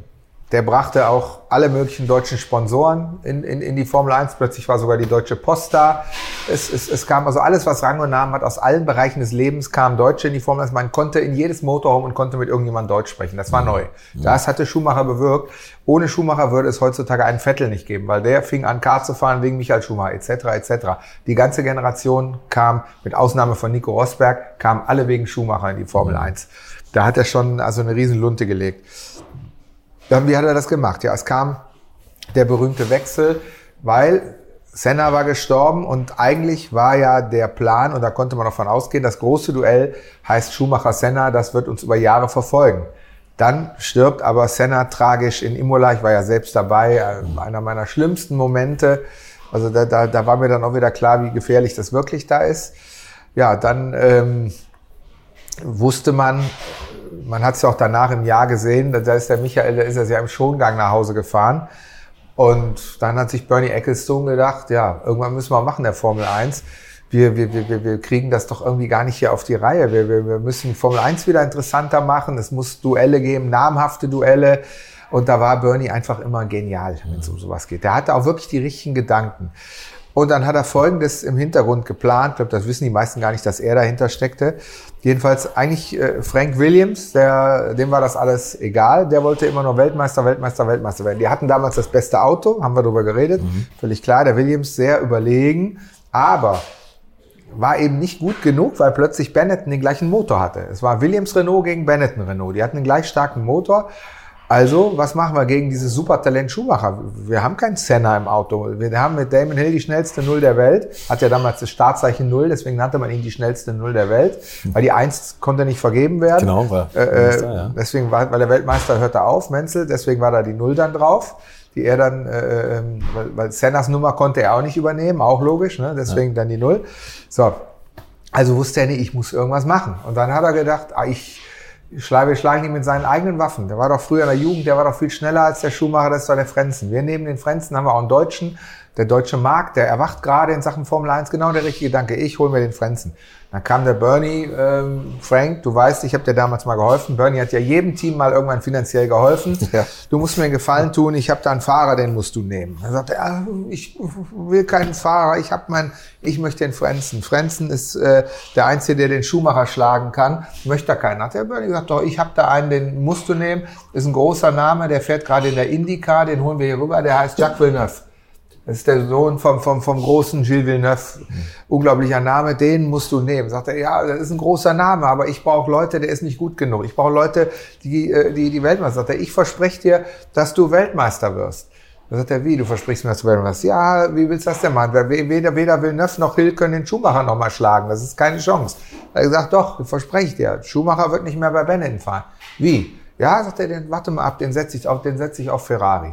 A: Der brachte auch alle möglichen deutschen Sponsoren in, in, in die Formel 1. Plötzlich war sogar die Deutsche Post da. Es, es, es kam also alles, was Rang und Namen hat, aus allen Bereichen des Lebens kamen Deutsche in die Formel 1. Man konnte in jedes Motorhome und konnte mit irgendjemandem Deutsch sprechen. Das war neu. Das hatte Schumacher bewirkt. Ohne Schumacher würde es heutzutage einen Vettel nicht geben, weil der fing an, Kart zu fahren wegen Michael Schumacher etc. etc. Die ganze Generation kam, mit Ausnahme von Nico Rosberg, kamen alle wegen Schumacher in die Formel 1. Da hat er schon also eine riesen Lunte gelegt. Dann, wie hat er das gemacht? Ja, es kam der berühmte Wechsel, weil Senna war gestorben und eigentlich war ja der Plan, und da konnte man davon ausgehen, das große Duell heißt Schumacher-Senna, das wird uns über Jahre verfolgen. Dann stirbt aber Senna tragisch in Imola. Ich war ja selbst dabei, äh, einer meiner schlimmsten Momente. Also da, da, da war mir dann auch wieder klar, wie gefährlich das wirklich da ist. Ja, dann ähm, wusste man, man hat es ja auch danach im Jahr gesehen, da ist der Michael, da ist er ja im Schongang nach Hause gefahren. Und dann hat sich Bernie Ecclestone gedacht, ja, irgendwann müssen wir machen, der Formel 1. Wir, wir, wir, wir kriegen das doch irgendwie gar nicht hier auf die Reihe. Wir, wir, wir müssen Formel 1 wieder interessanter machen. Es muss Duelle geben, namhafte Duelle. Und da war Bernie einfach immer genial, wenn es um sowas geht. Der hatte auch wirklich die richtigen Gedanken. Und dann hat er Folgendes im Hintergrund geplant. Ich glaube, das wissen die meisten gar nicht, dass er dahinter steckte. Jedenfalls eigentlich äh, Frank Williams, der, dem war das alles egal. Der wollte immer nur Weltmeister, Weltmeister, Weltmeister werden. Die hatten damals das beste Auto, haben wir darüber geredet. Mhm. Völlig klar, der Williams sehr überlegen. Aber war eben nicht gut genug, weil plötzlich Benetton den gleichen Motor hatte. Es war Williams Renault gegen Benetton Renault. Die hatten einen gleich starken Motor. Also, was machen wir gegen dieses Supertalent Schumacher? Wir haben keinen Senna im Auto. Wir haben mit Damon Hill die schnellste Null der Welt. Hat ja damals das Startzeichen Null, deswegen nannte man ihn die schnellste Null der Welt. Weil die Eins konnte nicht vergeben werden.
D: Genau, war
A: äh, äh, ja. Deswegen war, weil der Weltmeister hörte auf, Menzel, deswegen war da die Null dann drauf. Die er dann, äh, ähm, weil, weil Sennas Nummer konnte er auch nicht übernehmen, auch logisch, ne? deswegen ja. dann die Null. So, also wusste er nicht, ich muss irgendwas machen. Und dann hat er gedacht, ah, ich wir schlagen ihn mit seinen eigenen Waffen. Der war doch früher in der Jugend, der war doch viel schneller als der Schuhmacher, das doch der Frenzen. Wir neben den Frenzen haben wir auch einen Deutschen, der deutsche Markt, der erwacht gerade in Sachen Formel 1, genau der richtige Gedanke, ich hole mir den Frenzen. Dann kam der Bernie, ähm, Frank, du weißt, ich habe dir damals mal geholfen. Bernie hat ja jedem Team mal irgendwann finanziell geholfen. Ja. Du musst mir einen Gefallen tun, ich habe da einen Fahrer, den musst du nehmen. Er sagte, ja, ich will keinen Fahrer, ich habe mein, ich möchte den Frenzen. Frenzen ist äh, der Einzige, der den Schuhmacher schlagen kann. Möchte da keinen. Hat der Bernie gesagt, doch, ich habe da einen, den musst du nehmen. Ist ein großer Name, der fährt gerade in der Indycar, den holen wir hier rüber, der heißt Jacques Villeneuve. Das ist der Sohn vom, vom, vom großen Gilles Villeneuve. Unglaublicher Name, den musst du nehmen. Sagt er, ja, das ist ein großer Name, aber ich brauche Leute, der ist nicht gut genug. Ich brauche Leute, die, äh, die, die Weltmeister. Sagt er, ich verspreche dir, dass du Weltmeister wirst. Da sagt er, wie, du versprichst mir, dass du Weltmeister wirst? Ja, wie willst du das denn machen? Weder, weder Villeneuve noch Hill können den Schumacher nochmal schlagen. Das ist keine Chance. Er gesagt, doch, verspreche ich dir. Schumacher wird nicht mehr bei Benetton fahren. Wie? Ja, sagt er, den, warte mal ab, den setze ich auf, den setze ich auf Ferrari.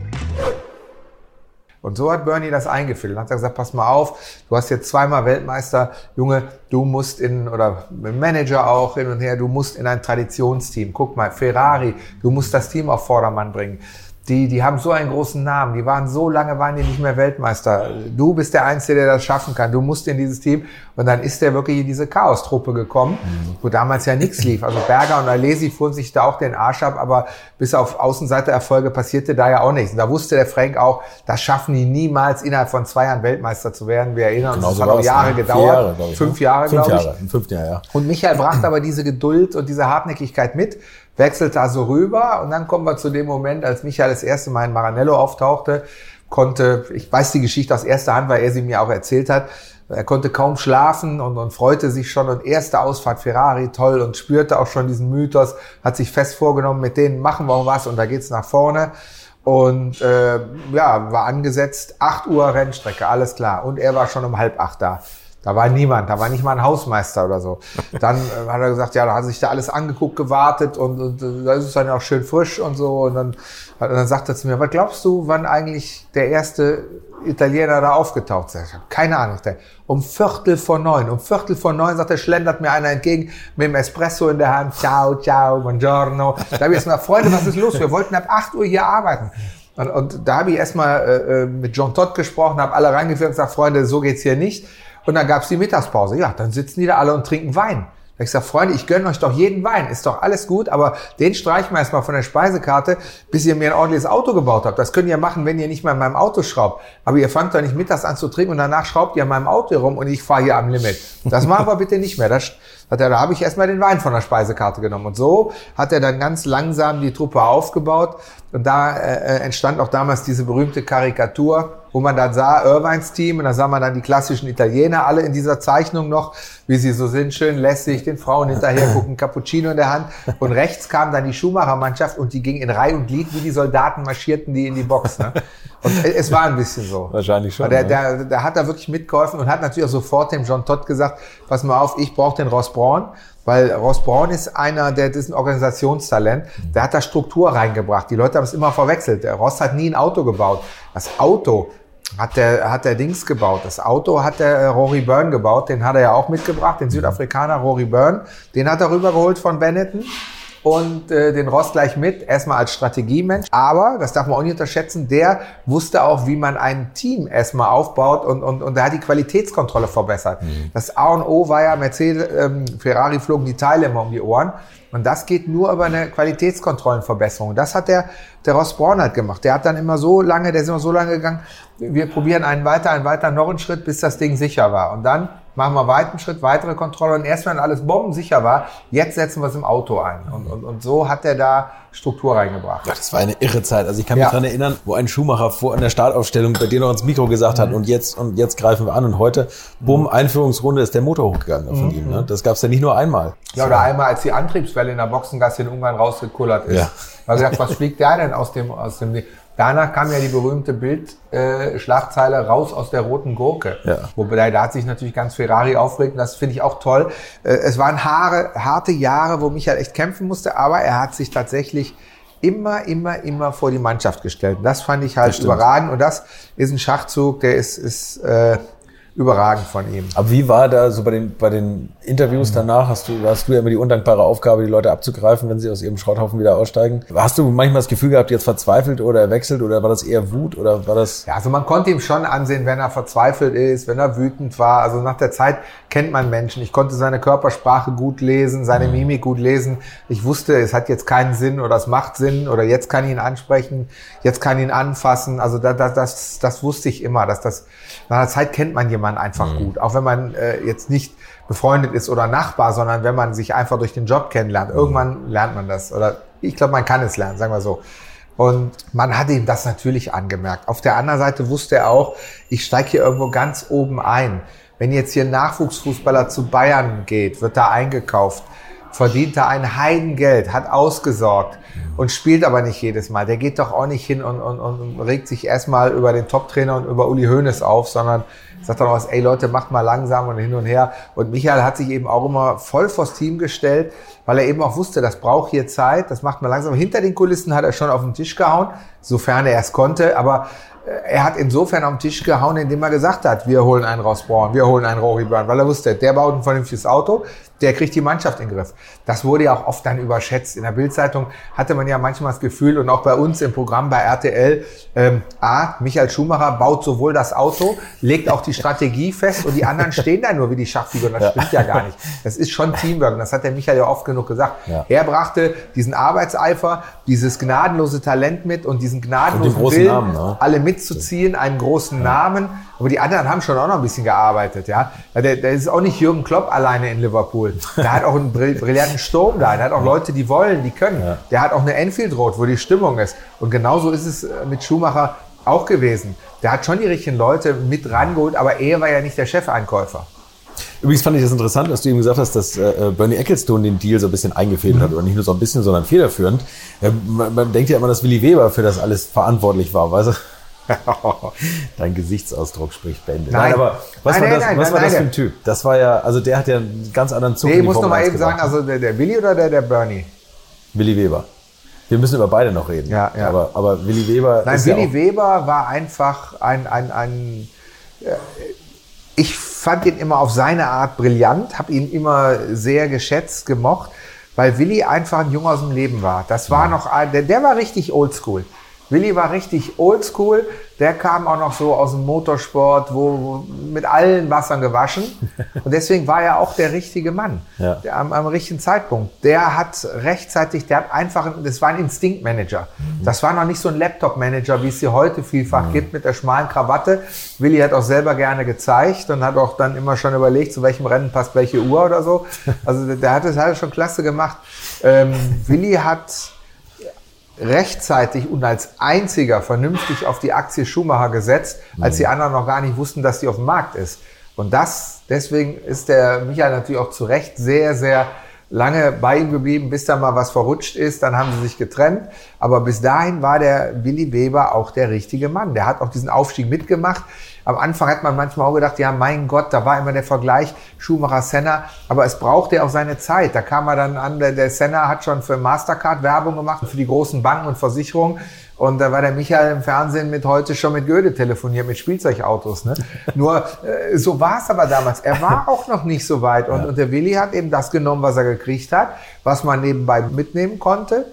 A: Und so hat Bernie das eingeführt. Dann hat er gesagt, pass mal auf, du hast jetzt zweimal Weltmeister, Junge, du musst in, oder Manager auch hin und her, du musst in ein Traditionsteam. Guck mal, Ferrari, du musst das Team auf Vordermann bringen. Die, die haben so einen großen Namen, die waren so lange, waren die nicht mehr Weltmeister. Du bist der Einzige, der das schaffen kann. Du musst in dieses Team. Und dann ist der wirklich in diese Chaos-Truppe gekommen, wo damals ja nichts lief. Also Berger und Alesi fuhren sich da auch den Arsch ab, aber bis auf Außenseiter-Erfolge passierte da ja auch nichts. Und da wusste der Frank auch, das schaffen die niemals innerhalb von zwei Jahren Weltmeister zu werden. Wir erinnern uns,
D: Genau
A: das
D: so
A: hat noch
D: war's,
A: Jahre
D: ne?
A: Gedauert.
D: Jahre, ich,
A: Fünf
D: ne?
A: Jahre,
D: Fünf
A: glaube ich.
D: Jahre, im fünften Jahr, ja.
A: Und Michael brachte aber diese Geduld und diese Hartnäckigkeit mit, wechselte also rüber und dann kommen wir zu dem Moment, als Michael das erste Mal in Maranello auftauchte, konnte, ich weiß die Geschichte aus erster Hand, weil er sie mir auch erzählt hat, er konnte kaum schlafen und, und freute sich schon und erste Ausfahrt Ferrari, toll und spürte auch schon diesen Mythos, hat sich fest vorgenommen, mit denen machen wir auch was und da geht's nach vorne. Und äh, ja, war angesetzt, 8 Uhr Rennstrecke, alles klar. Und er war schon um halb acht da. Da war niemand, da war nicht mal ein Hausmeister oder so. Dann äh, hat er gesagt, ja, da hat sich da alles angeguckt, gewartet und, und äh, da ist es dann auch schön frisch und so. Und dann, hat- dann sagt er zu mir, was glaubst du, wann eigentlich der erste Italiener da aufgetaucht ist? Ich hab keine Ahnung. Der, um Viertel vor neun. Um Viertel vor neun, sagt er, schlendert mir einer entgegen mit dem Espresso in der Hand. Ciao, ciao, buongiorno. Da habe ich erst mal, Freunde, was ist los? Wir wollten ab 8 Uhr hier arbeiten. Und, und da habe ich erstmal äh, äh, mit John Todd gesprochen, habe alle reingeführt und gesagt, Freunde, so geht's hier nicht. Und dann gab's die Mittagspause. Ja, dann sitzen die da alle und trinken Wein. Da ich gesagt, Freunde, ich gönne euch doch jeden Wein, ist doch alles gut, aber den streichen wir erstmal von der Speisekarte, bis ihr mir ein ordentliches Auto gebaut habt. Das könnt ihr machen, wenn ihr nicht mal in meinem Auto schraubt. Aber ihr fangt doch nicht mittags an zu trinken und danach schraubt ihr an meinem Auto rum und ich fahre hier am Limit. Das machen wir bitte nicht mehr. Das, hat er, da habe ich erstmal den Wein von der Speisekarte genommen. Und so hat er dann ganz langsam die Truppe aufgebaut. Und da äh, entstand auch damals diese berühmte Karikatur, wo man dann sah, Irvines Team, und da sah man dann die klassischen Italiener alle in dieser Zeichnung noch, wie sie so sind, schön lässig, den Frauen hinterher gucken, Cappuccino in der Hand. Und rechts kam dann die Schumacher-Mannschaft und die ging in Reihe und Glied, wie die Soldaten marschierten die in die Box. Ne? Und es war ein bisschen so.
D: Wahrscheinlich schon,
A: Der,
D: ne?
A: der, der hat da wirklich mitgeholfen und hat natürlich auch sofort dem John Todd gesagt, pass mal auf, ich brauche den Ross Braun, weil Ross Braun ist einer, der ist ein Organisationstalent, der hat da Struktur reingebracht. Die Leute haben es immer verwechselt. Der Ross hat nie ein Auto gebaut. Das Auto hat der, hat der Dings gebaut. Das Auto hat der äh, Rory Byrne gebaut, den hat er ja auch mitgebracht, den Südafrikaner Rory Byrne. Den hat er rübergeholt von Benetton und äh, den Ross gleich mit, erstmal als Strategiemensch. Aber, das darf man auch nicht unterschätzen, der wusste auch, wie man ein Team erstmal aufbaut und, und, und der hat die Qualitätskontrolle verbessert. Das A und O war ja, Mercedes, ähm, Ferrari flogen die Teile immer um die Ohren. Und das geht nur über eine Qualitätskontrollenverbesserung. Das hat der, der Ross Braun halt gemacht. Der hat dann immer so lange, der ist immer so lange gegangen, wir probieren einen weiter, einen weiter, noch einen Schritt, bis das Ding sicher war. Und dann machen wir weiten Schritt, weitere Kontrolle. Und erst wenn alles bombensicher war, jetzt setzen wir es im Auto ein. Und, und, und so hat er da Struktur reingebracht.
D: Ja, das war eine irre Zeit. Also ich kann mich
A: Ja.
D: dran erinnern, wo ein Schuhmacher vor in der Startaufstellung bei dir noch ins Mikro gesagt
A: Mhm.
D: hat und jetzt und jetzt greifen wir an und heute, bumm, Einführungsrunde ist der Motor hochgegangen von ihm. Ne? Das gab's ja nicht nur einmal.
A: Mhm. Ja, oder einmal, als die Antriebswelle in der Boxengasse in Ungarn rausgekullert ist.
D: Ja.
A: Ich gedacht, was fliegt der denn aus dem, aus dem, Danach kam ja die berühmte Bild-Schlagzeile äh, raus aus der roten Gurke.
D: Ja.
A: Wobei da hat sich natürlich ganz Ferrari aufgeregt und das finde ich auch toll. Äh, es waren haare, harte Jahre, wo Michael echt kämpfen musste, aber er hat sich tatsächlich immer, immer, immer vor die Mannschaft gestellt. Das fand ich halt überragend und das ist ein Schachzug, der ist, ist äh, überragend von ihm.
D: Aber wie war da so bei den, bei den Interviews danach? Hast du, hast du ja immer die undankbare Aufgabe, die Leute abzugreifen, wenn sie aus ihrem Schrotthaufen wieder aussteigen? Hast du manchmal das Gefühl gehabt, jetzt verzweifelt oder wechselt oder war das eher Wut oder war das?
A: Ja, also man konnte ihm schon ansehen, wenn er verzweifelt ist, wenn er wütend war. Also nach der Zeit kennt man Menschen. Ich konnte seine Körpersprache gut lesen, seine mhm. Mimik gut lesen. Ich wusste, es hat jetzt keinen Sinn oder es macht Sinn oder jetzt kann ich ihn ansprechen, jetzt kann ich ihn anfassen. Also das, das, das, das wusste ich immer, dass das nach der Zeit kennt man jemanden einfach mhm. gut. Auch wenn man äh, jetzt nicht befreundet ist oder Nachbar, sondern wenn man sich einfach durch den Job kennenlernt. Mhm. Irgendwann lernt man das. Oder ich glaube, man kann es lernen, sagen wir so. Und man hat ihm das natürlich angemerkt. Auf der anderen Seite wusste er auch, ich steige hier irgendwo ganz oben ein. Wenn jetzt hier ein Nachwuchsfußballer zu Bayern geht, wird da eingekauft, verdient da ein Heidengeld, hat ausgesorgt und spielt aber nicht jedes Mal. Der geht doch auch nicht hin und, und, und regt sich erstmal über den Top-Trainer und über Uli Hoeneß auf, sondern sagt dann auch was, ey Leute, macht mal langsam und hin und her. Und Michael hat sich eben auch immer voll vors Team gestellt, weil er eben auch wusste, das braucht hier Zeit, das macht man langsam. Hinter den Kulissen hat er schon auf den Tisch gehauen, sofern er es konnte, aber äh, er hat insofern auf den Tisch gehauen, indem er gesagt hat, wir holen einen Ross Braun, wir holen einen Rory Brown, weil er wusste, der baut ein vernünftiges Auto, der kriegt die Mannschaft in den Griff. Das wurde ja auch oft dann überschätzt. In der Bildzeitung hatte man ja manchmal das Gefühl und auch bei uns im Programm bei RTL, ähm, A, Michael Schumacher baut sowohl das Auto, legt auch die Strategie fest und die anderen stehen da nur wie die Schachfiguren. Das stimmt ja gar nicht. Das ist schon Teamwork und das hat der Michael ja oft genug gesagt. Ja. Er brachte diesen Arbeitseifer, dieses gnadenlose Talent mit und diesen gnadenlosen
D: und Willen, Namen, ne?
A: alle mitzuziehen, einen großen ja. Namen aber die anderen haben schon auch noch ein bisschen gearbeitet, ja. Der, der ist auch nicht Jürgen Klopp alleine in Liverpool. Der hat auch einen brillanten Sturm da. Der hat auch Leute, die wollen, die können. Ja. Der hat auch eine Enfield Road, wo die Stimmung ist. Und genauso ist es äh, mit Schumacher auch gewesen. Der hat schon die richtigen Leute mit rangeholt, aber er war ja nicht der Chefeinkäufer.
D: Übrigens fand ich das interessant, dass du eben gesagt hast, dass äh, Bernie Ecclestone den Deal so ein bisschen eingefädelt mhm. hat. Oder nicht nur so ein bisschen, sondern federführend. Ja, man, man, denkt ja immer, dass Willy Weber für das alles verantwortlich war, weißt du? Dein Gesichtsausdruck spricht Bände.
A: Nein, nein aber
D: was
A: nein,
D: war,
A: das,
D: nein, was war das für ein Typ? Das war ja, also der hat ja einen ganz anderen Zug.
A: Nee, ich muss noch mal eben sagen, also der, der Willi oder der, der Bernie?
D: Willi Weber. Wir müssen über beide noch reden.
A: Ja, ja.
D: Aber, aber Willi Weber.
A: Nein, Willi ja Weber war einfach ein, ein, ein äh, ich fand ihn immer auf seine Art brillant, habe ihn immer sehr geschätzt, gemocht, weil Willi einfach ein Junge aus dem Leben war. Das war ja. noch, der, der war richtig oldschool. Willi war richtig oldschool. Der kam auch noch so aus dem Motorsport, wo, wo mit allen Wassern gewaschen. Und deswegen war er auch der richtige Mann. Ja. Der, am, am, richtigen Zeitpunkt. Der hat rechtzeitig, der hat einfach, das war ein Instinktmanager. Mhm. Das war noch nicht so ein Laptop-Manager, wie es hier heute vielfach mhm. gibt mit der schmalen Krawatte. Willi hat auch selber gerne gezeigt und hat auch dann immer schon überlegt, zu welchem Rennen passt welche Uhr oder so. Also der, der hat es halt schon klasse gemacht. Ähm, Willi hat rechtzeitig und als einziger vernünftig auf die Aktie Schumacher gesetzt, als die anderen noch gar nicht wussten, dass die auf dem Markt ist. Und das, deswegen ist der Michael natürlich auch zu Recht sehr, sehr lange bei ihm geblieben, bis da mal was verrutscht ist. Dann haben sie sich getrennt. Aber bis dahin war der Willi Weber auch der richtige Mann. Der hat auch diesen Aufstieg mitgemacht. Am Anfang hat man manchmal auch gedacht, ja, mein Gott, da war immer der Vergleich Schumacher-Senna. Aber es brauchte auch seine Zeit. Da kam er dann an, der, der Senna hat schon für Mastercard Werbung gemacht, für die großen Banken und Versicherungen. Und da war der Michael im Fernsehen mit heute schon mit Goethe telefoniert, mit Spielzeugautos. Ne? Nur äh, so war es aber damals. Er war auch noch nicht so weit. Und, ja. und der Willi hat eben das genommen, was er gekriegt hat, was man nebenbei mitnehmen konnte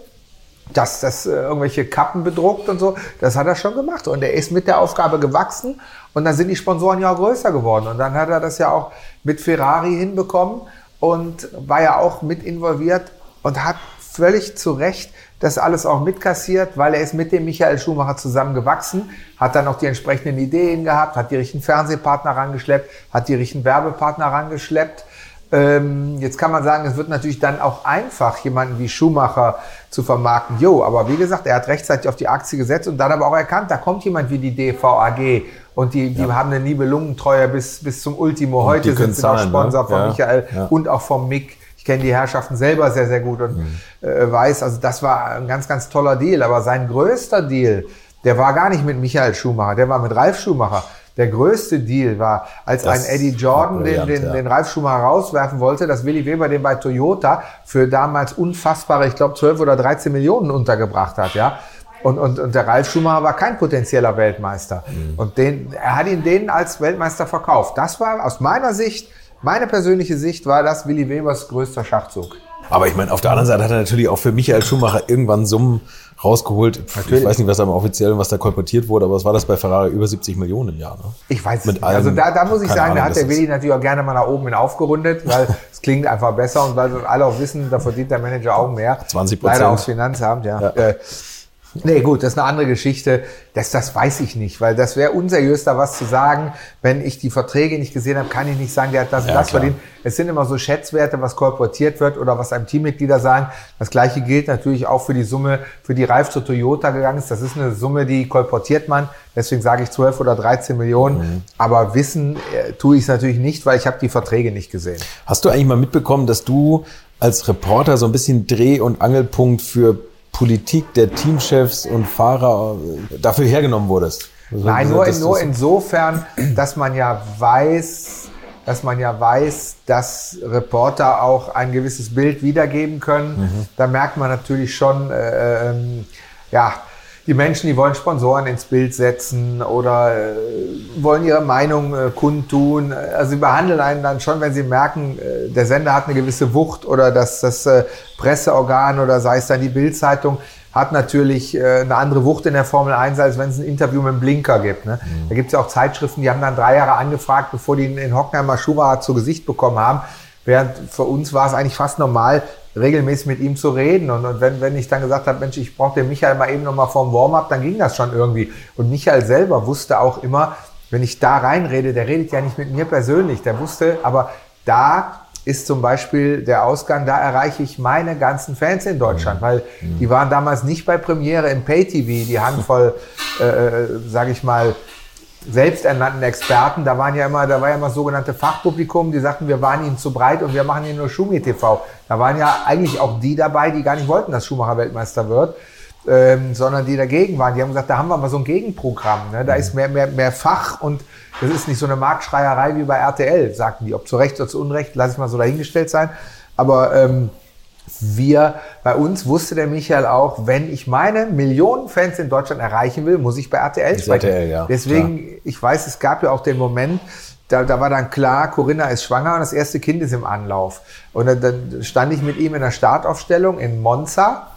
A: dass das äh, irgendwelche Kappen bedruckt und so, das hat er schon gemacht. Und er ist mit der Aufgabe gewachsen und dann sind die Sponsoren ja auch größer geworden. Und dann hat er das ja auch mit Ferrari hinbekommen und war ja auch mit involviert und hat völlig zu Recht das alles auch mitkassiert, weil er ist mit dem Michael Schumacher zusammen gewachsen, hat dann auch die entsprechenden Ideen gehabt, hat die richtigen Fernsehpartner rangeschleppt, hat die richtigen Werbepartner rangeschleppt ähm, jetzt kann man sagen, es wird natürlich dann auch einfach, jemanden wie Schumacher zu vermarkten. Jo, aber wie gesagt, er hat rechtzeitig auf die Aktie gesetzt und dann aber auch erkannt, da kommt jemand wie die DVAG und die, die ja. haben eine Nibelungentreue bis, bis zum Ultimo. Heute sind sie noch Sponsor ne? von ja. Michael ja. und auch vom Mick. Ich kenne die Herrschaften selber sehr, sehr gut und mhm. äh, weiß, also das war ein ganz, ganz toller Deal. Aber sein größter Deal, der war gar nicht mit Michael Schumacher, der war mit Ralf Schumacher der größte Deal war, als das ein Eddie Jordan den, den, ja. den Ralf Schumacher rauswerfen wollte, dass Willy Weber den bei Toyota für damals unfassbare, ich glaube 12 oder 13 Millionen untergebracht hat, ja. Und, und, und der Ralf Schumacher war kein potenzieller Weltmeister. Mhm. Und den, er hat ihn denen als Weltmeister verkauft. Das war aus meiner Sicht, meine persönliche Sicht, war das Willi Webers größter Schachzug.
D: Aber ich meine, auf der anderen Seite hat er natürlich auch für Michael Schumacher irgendwann Summen rausgeholt. Natürlich. Ich weiß nicht, was da im offiziellen, was da kolportiert wurde, aber was war das bei Ferrari? Über 70 Millionen im Jahr, ne?
A: Ich weiß Mit nicht. Also da, da muss ich sagen, Ahnung, da hat der Willi natürlich auch gerne mal nach oben hin aufgerundet, weil es klingt einfach besser und weil alle auch wissen, da verdient der Manager auch mehr.
D: 20 Prozent.
A: Leider aus Finanzamt, ja. ja. Äh, Nee, gut, das ist eine andere Geschichte. Das, das weiß ich nicht, weil das wäre unseriös, da was zu sagen. Wenn ich die Verträge nicht gesehen habe, kann ich nicht sagen, der hat das und ja, das klar. verdient. Es sind immer so Schätzwerte, was kolportiert wird oder was einem Teammitglieder sagen. Das Gleiche gilt natürlich auch für die Summe, für die Reif zu Toyota gegangen ist. Das ist eine Summe, die kolportiert man. Deswegen sage ich 12 oder 13 Millionen. Mhm. Aber wissen äh, tue ich es natürlich nicht, weil ich habe die Verträge nicht gesehen.
D: Hast du eigentlich mal mitbekommen, dass du als Reporter so ein bisschen Dreh- und Angelpunkt für Politik der Teamchefs und Fahrer äh, dafür hergenommen wurdest?
A: Also Nein, nur, in, nur insofern, dass man ja weiß, dass man ja weiß, dass Reporter auch ein gewisses Bild wiedergeben können. Mhm. Da merkt man natürlich schon, äh, ähm, ja, die Menschen, die wollen Sponsoren ins Bild setzen oder äh, wollen ihre Meinung äh, kundtun. Also sie behandeln einen dann schon, wenn sie merken, äh, der Sender hat eine gewisse Wucht oder dass das äh, Presseorgan oder sei es dann die Bildzeitung hat natürlich äh, eine andere Wucht in der Formel 1, als wenn es ein Interview mit dem Blinker gibt. Ne? Mhm. Da gibt es ja auch Zeitschriften, die haben dann drei Jahre angefragt, bevor die in Hockenheimer Schumacher zu Gesicht bekommen haben. Während für uns war es eigentlich fast normal, regelmäßig mit ihm zu reden. Und, und wenn, wenn ich dann gesagt habe, Mensch, ich brauche den Michael mal eben noch mal vorm Warm-up, dann ging das schon irgendwie. Und Michael selber wusste auch immer, wenn ich da reinrede, der redet ja nicht mit mir persönlich, der wusste, aber da ist zum Beispiel der Ausgang, da erreiche ich meine ganzen Fans in Deutschland, weil die waren damals nicht bei Premiere im Pay-TV, die Handvoll, äh, äh sage ich mal, selbsternannten Experten, da waren ja immer, da war ja immer sogenannte Fachpublikum, die sagten, wir waren ihnen zu breit und wir machen hier nur Schumi TV. Da waren ja eigentlich auch die dabei, die gar nicht wollten, dass Schumacher Weltmeister wird, ähm, sondern die dagegen waren. Die haben gesagt, da haben wir mal so ein Gegenprogramm. Ne? Da ist mehr, mehr, mehr Fach und das ist nicht so eine Marktschreierei wie bei RTL, sagten die. Ob zu Recht oder zu Unrecht, lasse ich mal so dahingestellt sein. Aber ähm, wir, bei uns wusste der Michael auch, wenn ich meine Millionen Fans in Deutschland erreichen will, muss ich bei RTL sprechen. RTL, ja. Deswegen, klar. ich weiß, es gab ja auch den Moment, da, da war dann klar, Corinna ist schwanger und das erste Kind ist im Anlauf. Und dann, dann stand ich mit ihm in der Startaufstellung in Monza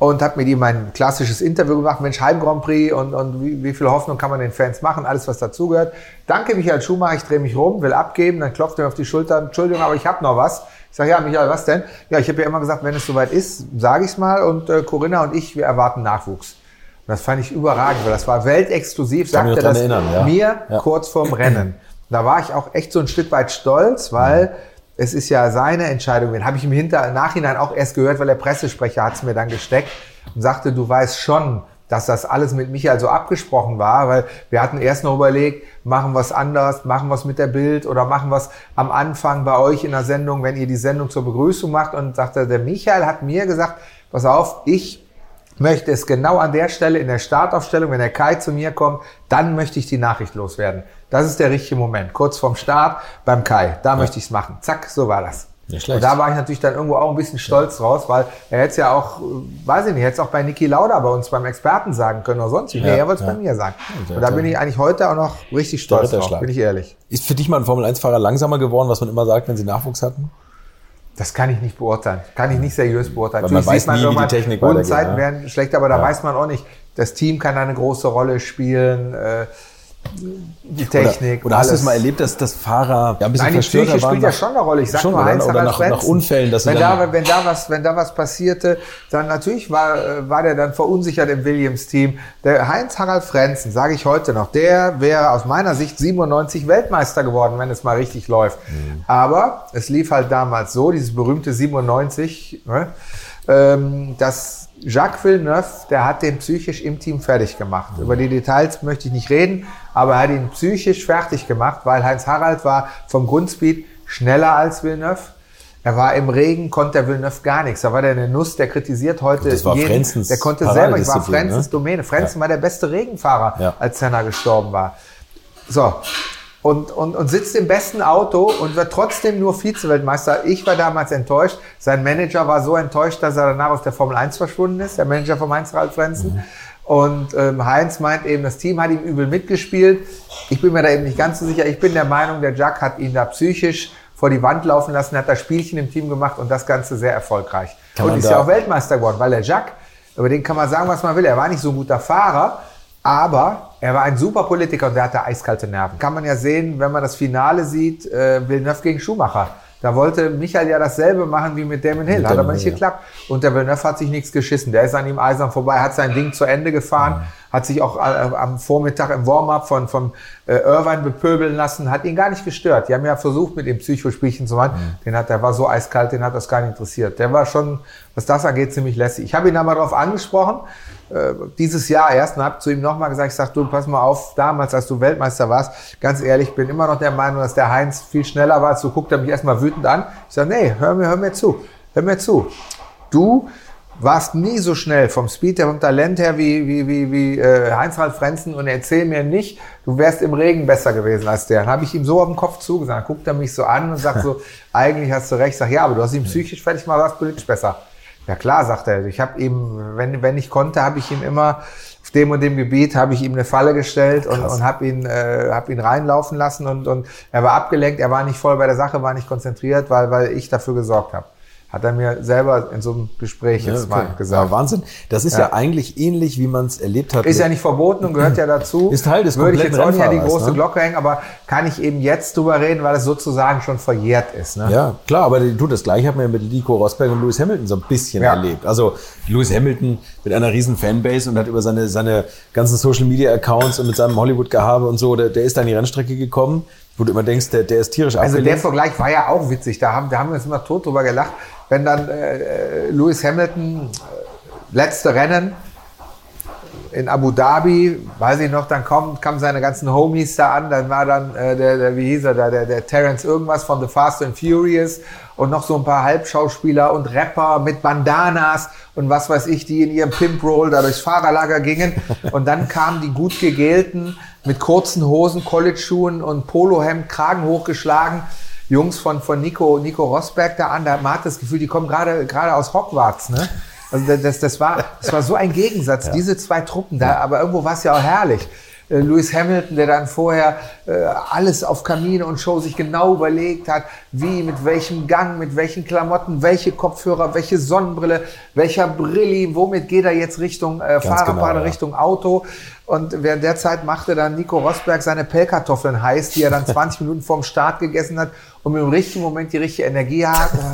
A: und habe mit ihm ein klassisches Interview gemacht. Mensch, Heim Grand Prix und, und wie, wie, viel Hoffnung kann man den Fans machen? Alles, was dazugehört. Danke, Michael Schumacher. Ich drehe mich rum, will abgeben. Dann klopft er mir auf die Schulter. Entschuldigung, aber ich habe noch was. Ich sage, ja, Michael, was denn? Ja, ich habe ja immer gesagt, wenn es soweit ist, sage ich es mal. Und äh, Corinna und ich, wir erwarten Nachwuchs. Und das fand ich überragend, weil das war weltexklusiv, sagte er das erinnern, ja. mir ja. kurz vorm Rennen. Da war ich auch echt so ein Stück weit stolz, weil mhm. es ist ja seine Entscheidung. Den habe ich im Hinter Nachhinein auch erst gehört, weil der Pressesprecher hat es mir dann gesteckt und sagte, du weißt schon, dass das alles mit Michael so abgesprochen war, weil wir hatten erst noch überlegt, machen es anders, machen es mit der Bild oder machen es am Anfang bei euch in der Sendung, wenn ihr die Sendung zur Begrüßung macht und sagte, der Michael hat mir gesagt, pass auf, ich möchte es genau an der Stelle in der Startaufstellung, wenn der Kai zu mir kommt, dann möchte ich die Nachricht loswerden. Das ist der richtige Moment. Kurz vorm Start beim Kai. Da ja. möchte ich es machen. Zack, so war das. Und da war ich natürlich dann irgendwo auch ein bisschen stolz ja. draus, weil er hätte es ja auch, weiß ich nicht, hätte es auch bei Niki Lauda bei uns beim Experten sagen können oder sonst wie. Ja, nee, er wollte es ja. bei mir sagen. und da bin ich eigentlich heute auch noch richtig stolz drauf, bin ich ehrlich.
D: Ist für dich mal ein Formel-1-Fahrer langsamer geworden, was man immer sagt, wenn sie Nachwuchs hatten?
A: Das kann ich nicht beurteilen. Kann ich nicht seriös beurteilen.
D: Weil man weiß man nie, wie die Technik weitergeht.
A: Zeiten werden schlecht, aber da weiß man auch nicht. Das Team kann eine große Rolle spielen. Äh, die Technik.
D: Oder, oder hast du es mal erlebt, dass das Fahrer
A: ja, ein bisschen Nein, die Psyche spielt ja schon eine Rolle. Ich sag schon, nur
D: Heinz oder nach, nach, Unfällen,
A: dass wenn da, wenn da was, wenn da was passierte, dann natürlich war, war der dann verunsichert im Williams-Team. Der Heinz Harald Frenzen, sage ich heute noch, der wäre aus meiner Sicht 97 Weltmeister geworden, wenn es mal richtig läuft. Mhm. Aber es lief halt damals so, dieses berühmte 97, ne, ähm, dass Jacques Villeneuve, der hat den psychisch im Team fertig gemacht. Über die Details möchte ich nicht reden, aber er hat ihn psychisch fertig gemacht, weil Heinz Harald war vom Grundspeed schneller als Villeneuve. Er war im Regen, konnte der Villeneuve gar nichts. Da war der eine Nuss, der kritisiert heute
D: das war jeden. Frenzens
A: der konnte selber, ich war Frenzens ne? Domäne. Frenzen ja. war der beste Regenfahrer, ja. als Senna gestorben war. So, und, und, und sitzt im besten Auto und wird trotzdem nur Vize-Weltmeister. Ich war damals enttäuscht. Sein Manager war so enttäuscht, dass er danach aus der Formel 1 verschwunden ist, der Manager von Heinz Ralf Frenzen. Mhm. Und ähm, Heinz meint eben, das Team hat ihm übel mitgespielt. Ich bin mir da eben nicht ganz so sicher. Ich bin der Meinung, der Jack hat ihn da psychisch vor die Wand laufen lassen, hat das Spielchen im Team gemacht und das Ganze sehr erfolgreich. Kann und ist ja auch Weltmeister geworden, weil der Jack, über den kann man sagen, was man will. Er war nicht so ein guter Fahrer, aber er war ein super Politiker und der hatte eiskalte Nerven. Kann man ja sehen, wenn man das Finale sieht, äh, Villeneuve gegen Schumacher. Da wollte Michael ja dasselbe machen wie mit Damon Hill. Mit hat aber nicht Hill, geklappt. Ja. Und der Villeneuve hat sich nichts geschissen. Der ist an ihm eisern vorbei, hat sein Ding zu Ende gefahren, ja. Hat sich auch äh, am Vormittag im Warm-up von, von äh, Irvine bepöbeln lassen, hat ihn gar nicht gestört. Die haben ja versucht, mit ihm Psychospielchen zu machen. Mhm. Den hat, der war so eiskalt, den hat das gar nicht interessiert. Der war schon, was das angeht, ziemlich lässig. Ich habe ihn da mal drauf angesprochen äh, dieses Jahr erst und habe zu ihm nochmal gesagt, ich sag, du, pass mal auf, damals, als du Weltmeister warst, ganz ehrlich, bin immer noch der Meinung, dass der Heinz viel schneller war. So guckt er mich erstmal wütend an. Ich sage, nee, hör mir, hör mir zu, hör mir zu. Du warst nie so schnell vom Speed her, vom Talent her wie, wie, wie, wie äh, Heinz-Ralf Frenzen und erzähl mir nicht, du wärst im Regen besser gewesen als der. Dann habe ich ihm so auf den Kopf zugesagt. Guckt er mich so an und sagt so, eigentlich hast du recht. Sag, ja, aber du hast ihn psychisch fertig mal was politisch besser. Ja klar, sagt er. Ich habe ihm, wenn, wenn ich konnte, habe ich ihm immer auf dem und dem Gebiet habe ich ihm eine Falle gestellt und, und habe ihn, äh, hab ihn reinlaufen lassen und, und er war abgelenkt, er war nicht voll bei der Sache, war nicht konzentriert, weil, weil ich dafür gesorgt habe. Hat er mir selber in so einem Gespräch jetzt ja, okay. mal gesagt.
D: Ja, Wahnsinn. Das ist ja, ja eigentlich ähnlich, wie man es erlebt hat.
A: Ist ja nicht verboten und gehört ja dazu.
D: Ist Teil des
A: Würde ich jetzt auch nicht an die große ne? Glocke hängen, aber kann ich eben jetzt drüber reden, weil es sozusagen schon verjährt ist. Ne?
D: Ja, klar, aber du, das gleiche hat man ja mit Nico Rosberg und Lewis Hamilton so ein bisschen erlebt. Also Lewis Hamilton mit einer riesen Fanbase und hat über seine, seine ganzen Social Media Accounts und mit seinem Hollywood-Gehabe und so, der, der ist dann die Rennstrecke gekommen wo du immer denkst, der, der ist tierisch
A: Also der Vergleich war ja auch witzig. Da haben, da haben wir uns immer tot drüber gelacht wenn dann äh, Lewis Hamilton, äh, letzte Rennen in Abu Dhabi, weiß ich noch, dann kommen, kamen seine ganzen Homies da an, dann war dann äh, der, der, wie hieß er da, der, der Terence irgendwas von The Fast and Furious und noch so ein paar Halbschauspieler und Rapper mit Bandanas und was weiß ich, die in ihrem Pimp Roll da durchs Fahrerlager gingen. Und dann kamen die gut gegelten mit kurzen Hosen, College-Schuhen und Polohemd, Kragen hochgeschlagen Jungs von, von Nico, Nico Rosberg da an. Da, man hat das Gefühl, die kommen gerade, gerade aus Hogwarts, ne? Also das, das, war, das war so ein Gegensatz, ja. diese zwei Truppen da, aber irgendwo war es ja auch herrlich. Äh, Lewis Hamilton, der dann vorher äh, alles auf Kamine und Show sich genau überlegt hat, wie, mit welchem Gang, mit welchen Klamotten, welche Kopfhörer, welche Sonnenbrille, welcher Brilli, womit geht er jetzt Richtung äh, Fahrradbahn, genau, ja. Richtung Auto. Und während der Zeit machte dann Nico Rosberg seine Pellkartoffeln heiß, die er dann 20 Minuten vorm Start gegessen hat, um im richtigen Moment die richtige Energie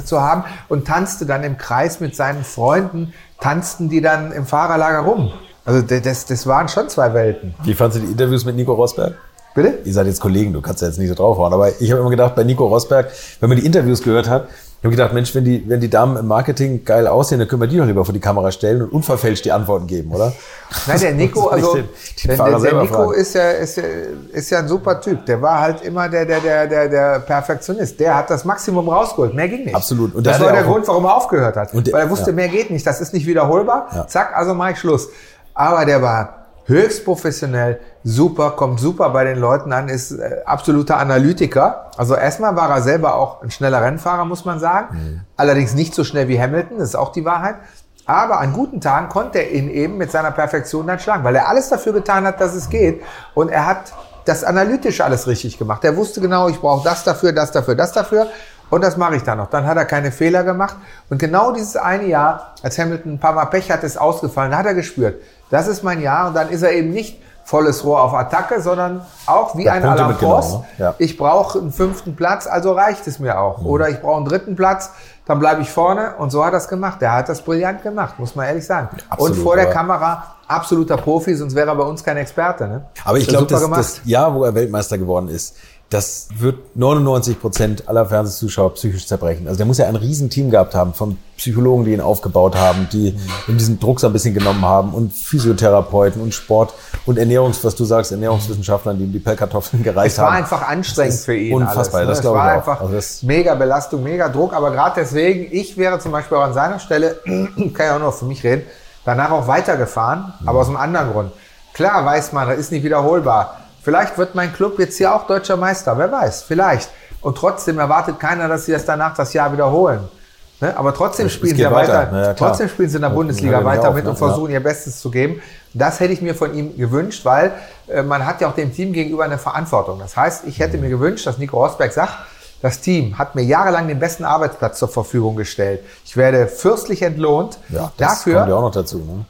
A: zu haben und tanzte dann im Kreis mit seinen Freunden, tanzten die dann im Fahrerlager rum. Also das, das waren schon zwei Welten.
D: Wie fandest du die Interviews mit Nico Rosberg?
A: Bitte?
D: Ihr seid jetzt Kollegen, du kannst ja jetzt nicht so draufhauen, aber ich habe immer gedacht, bei Nico Rosberg, wenn man die Interviews gehört hat, habe gedacht, Mensch, wenn die, wenn die Damen im Marketing geil aussehen, dann können wir die doch lieber vor die Kamera stellen und unverfälscht die Antworten geben, oder?
A: Nein, der Nico, also den, den der, der Nico ist ja, ist, ja, ist ja ein super Typ. Der war halt immer der, der, der, der, der Perfektionist. Der hat das Maximum rausgeholt. Mehr ging nicht.
D: Absolut.
A: Und das war der Grund, warum er aufgehört hat. Der, Weil er wusste, ja. mehr geht nicht. Das ist nicht wiederholbar. Ja. Zack, also mache ich Schluss. Aber der war höchst professionell, super, kommt super bei den Leuten an, ist äh, absoluter Analytiker. Also erstmal war er selber auch ein schneller Rennfahrer, muss man sagen. Mhm. Allerdings nicht so schnell wie Hamilton, das ist auch die Wahrheit. Aber an guten Tagen konnte er ihn eben mit seiner Perfektion dann schlagen, weil er alles dafür getan hat, dass es geht. Und er hat das analytisch alles richtig gemacht. Er wusste genau, ich brauche das dafür, das dafür, das dafür. Und das mache ich dann noch. Dann hat er keine Fehler gemacht. Und genau dieses eine Jahr, als Hamilton ein paar Mal Pech hatte, ist ausgefallen, da hat er gespürt, das ist mein Jahr. Und dann ist er eben nicht volles Rohr auf Attacke, sondern auch wie ein Alain Prost. Ne? ja. Ich brauche einen fünften Platz, also reicht es mir auch. Mhm. Oder ich brauche einen dritten Platz, dann bleibe ich vorne. Und so hat er es gemacht. Der hat das brillant gemacht, muss man ehrlich sagen. Absolut, und vor der Kamera absoluter Profi, sonst wäre er bei uns kein Experte. Ne?
D: Aber ich glaube, das, das Jahr, wo er Weltmeister geworden ist, das wird 99 Prozent aller Fernsehzuschauer psychisch zerbrechen. Also der muss ja ein Riesenteam gehabt haben von Psychologen, die ihn aufgebaut haben, die mhm. ihm diesen Druck so ein bisschen genommen haben und Physiotherapeuten und Sport und Ernährungs, was du sagst, Ernährungswissenschaftlern, die ihm die Pellkartoffeln gereicht haben.
A: Es war einfach anstrengend für ihn.
D: Unfassbar,
A: alles,
D: ne? das glaube ich
A: auch. einfach also mega Belastung, mega Druck. Aber gerade deswegen, ich wäre zum Beispiel auch an seiner Stelle, kann ja auch nur für mich reden, danach auch weitergefahren, mhm. aber aus einem anderen Grund. Klar weiß man, das ist nicht wiederholbar. Vielleicht wird mein Club jetzt hier auch deutscher Meister, wer weiß, vielleicht. Und trotzdem erwartet keiner, dass sie das danach das Jahr wiederholen. Ne? Aber trotzdem spielen sie ja weiter,
D: weiter. Ja,
A: trotzdem spielen sie in der
D: Ja,
A: Bundesliga
D: ja,
A: weiter
D: auch,
A: mit
D: ne?
A: und versuchen ihr Bestes zu geben. Das hätte ich mir von ihm gewünscht, weil äh, man hat ja auch dem Team gegenüber eine Verantwortung. Das heißt, ich hätte mir gewünscht, dass Nico Rosberg sagt, das Team hat mir jahrelang den besten Arbeitsplatz zur Verfügung gestellt. Ich werde fürstlich entlohnt.
D: Ja, das
A: Dafür
D: kommt ja auch noch dazu. Ne?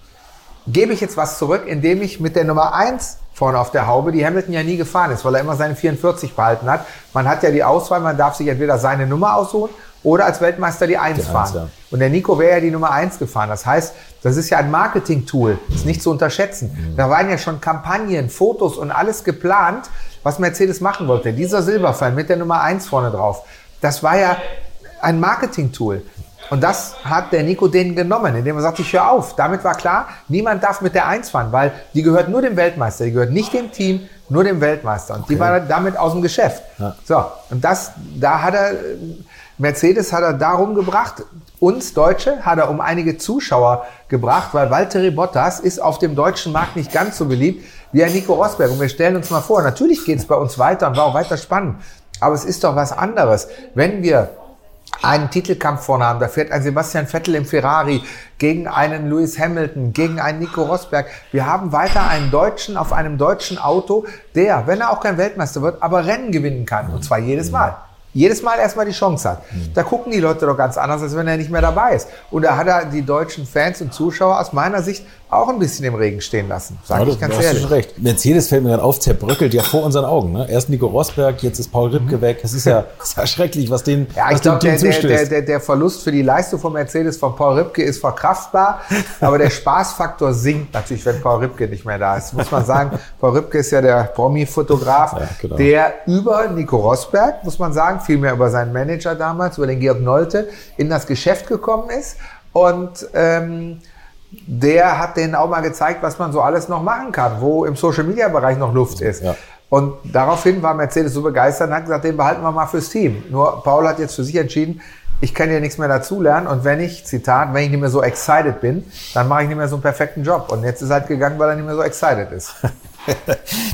A: gebe ich jetzt was zurück, indem ich mit der Nummer 1 vorne auf der Haube, die Hamilton ja nie gefahren ist, weil er immer seine 44 behalten hat. Man hat ja die Auswahl, man darf sich entweder seine Nummer aussuchen oder als Weltmeister die 1
D: Die
A: fahren.
D: Ja.
A: Und der Nico wäre ja die Nummer 1 gefahren. Das heißt, das ist ja ein Marketing-Tool, ist nicht zu unterschätzen.
D: Mhm.
A: Da waren ja schon Kampagnen, Fotos und alles geplant, was Mercedes machen wollte. Dieser Silberfall mit der Nummer 1 vorne drauf, das war ja ein Marketing-Tool. Und das hat der Nico denen genommen, indem er sagt, ich höre auf. Damit war klar, niemand darf mit der Eins fahren, weil die gehört nur dem Weltmeister, die gehört nicht dem Team, nur dem Weltmeister. Und die war damit aus dem Geschäft. So, und das, da hat er, Mercedes hat er darum gebracht, uns Deutsche hat er um einige Zuschauer gebracht, weil Valtteri Bottas ist auf dem deutschen Markt nicht ganz so beliebt wie ein Nico Rosberg. Und wir stellen uns mal vor, natürlich geht es bei uns weiter und war auch weiter spannend. Aber es ist doch was anderes, wenn wir einen Titelkampf vorne haben. Da fährt ein Sebastian Vettel im Ferrari gegen einen Lewis Hamilton, gegen einen Nico Rosberg. Wir haben weiter einen Deutschen auf einem deutschen Auto, der, wenn er auch kein Weltmeister wird, aber Rennen gewinnen kann. Und zwar jedes Mal. Jedes Mal erstmal die Chance hat. Da gucken die Leute doch ganz anders, als wenn er nicht mehr dabei ist. Und da hat er die deutschen Fans und Zuschauer aus meiner Sicht auch ein bisschen im Regen stehen lassen. Sag
D: Ja,
A: ich ganz
D: du
A: ehrlich.
D: schon recht. Mercedes fällt mir gerade auf, zerbröckelt ja vor unseren Augen. Ne? Erst Nico Rosberg, jetzt ist Paul Ripke weg. Es ist ja, ist ja schrecklich, was den,
A: Mhm. Ja, ich glaube, der, der, der, der, der Verlust für die Leistung von Mercedes von Paul Ripke ist verkraftbar, aber der Spaßfaktor sinkt natürlich, wenn Paul Ripke nicht mehr da ist. Muss man sagen, Paul Ripke ist ja der Promi-Fotograf,
D: Ja, genau.
A: der über Nico Rosberg, muss man sagen, vielmehr über seinen Manager damals, über den Georg Nolte, in das Geschäft gekommen ist und ähm, der hat denen auch mal gezeigt, was man so alles noch machen kann, wo im Social-Media-Bereich noch Luft ist.
D: Ja.
A: Und daraufhin war Mercedes so begeistert und hat gesagt, den behalten wir mal fürs Team. Nur Paul hat jetzt für sich entschieden, ich kann hier nichts mehr dazulernen und wenn ich, Zitat, wenn ich nicht mehr so excited bin, dann mache ich nicht mehr so einen perfekten Job. Und jetzt ist er halt gegangen, weil er nicht mehr so excited ist.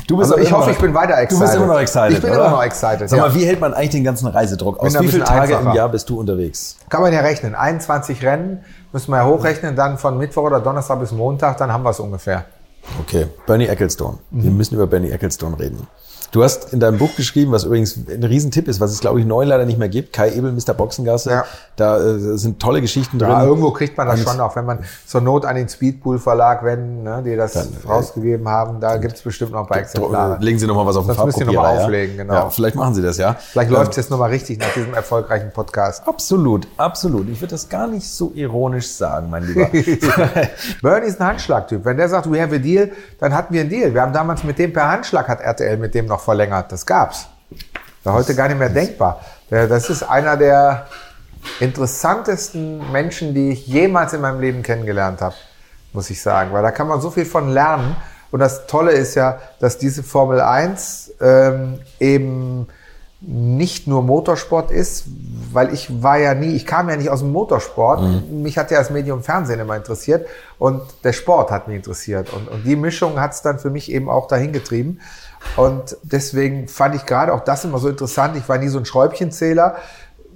D: Du bist
A: Also ich hoffe,
D: noch-
A: ich bin weiter
D: Du bist
A: excited.
D: immer noch excited.
A: Ich bin
D: oder?
A: immer noch excited,
D: Sag mal,
A: ja.
D: wie hält man eigentlich den ganzen Reisedruck aus? Wie viele Tage im
A: einfacher.
D: Jahr bist du unterwegs?
A: Kann man ja rechnen. 21 Rennen müssen wir ja hochrechnen, dann von Mittwoch oder Donnerstag bis Montag, dann haben wir es ungefähr.
D: Okay, Bernie Ecclestone. Wir
A: Mhm.
D: müssen über Bernie Ecclestone reden. Du hast in deinem Buch geschrieben, was übrigens ein Riesentipp ist, was es glaube ich neu leider nicht mehr gibt. Kai Ebel, Mr. Boxengasse.
A: Ja.
D: Da äh, sind tolle Geschichten drin.
A: Ja, irgendwo kriegt man das
D: Und-
A: schon auch, wenn man zur Not an den Speedpool Verlag wenden, ne, die das rausgegeben haben, da gibt es bestimmt noch ein paar Exemplare.
D: Legen Sie noch mal was auf den
A: Das müssen Sie noch
D: Farbkopierer.
A: mal auflegen, genau.
D: Ja, vielleicht machen Sie das, ja.
A: Vielleicht
D: Ähm,
A: läuft es jetzt nochmal richtig nach diesem erfolgreichen Podcast.
D: Absolut, absolut. Ich würde das gar nicht so ironisch sagen, mein Lieber.
A: Bernie ist ein Handschlagtyp. Wenn der sagt, we have a deal, dann hatten wir einen Deal. Wir haben damals mit dem per Handschlag hat RTL mit dem noch verlängert. Das gab's. War heute gar nicht mehr denkbar. Der- Das ist einer der interessantesten Menschen, die ich jemals in meinem Leben kennengelernt habe, muss ich sagen. Weil da kann man so viel von lernen. Und das Tolle ist ja, dass diese Formel 1 ähm, eben nicht nur Motorsport ist, weil ich war ja nie, ich kam ja nicht aus dem Motorsport. Mich hat ja das Medium Fernsehen immer interessiert und der Sport hat mich interessiert. Und, und die Mischung hat es dann für mich eben auch dahin getrieben. Und deswegen fand ich gerade auch das immer so interessant. Ich war nie so ein Schräubchenzähler,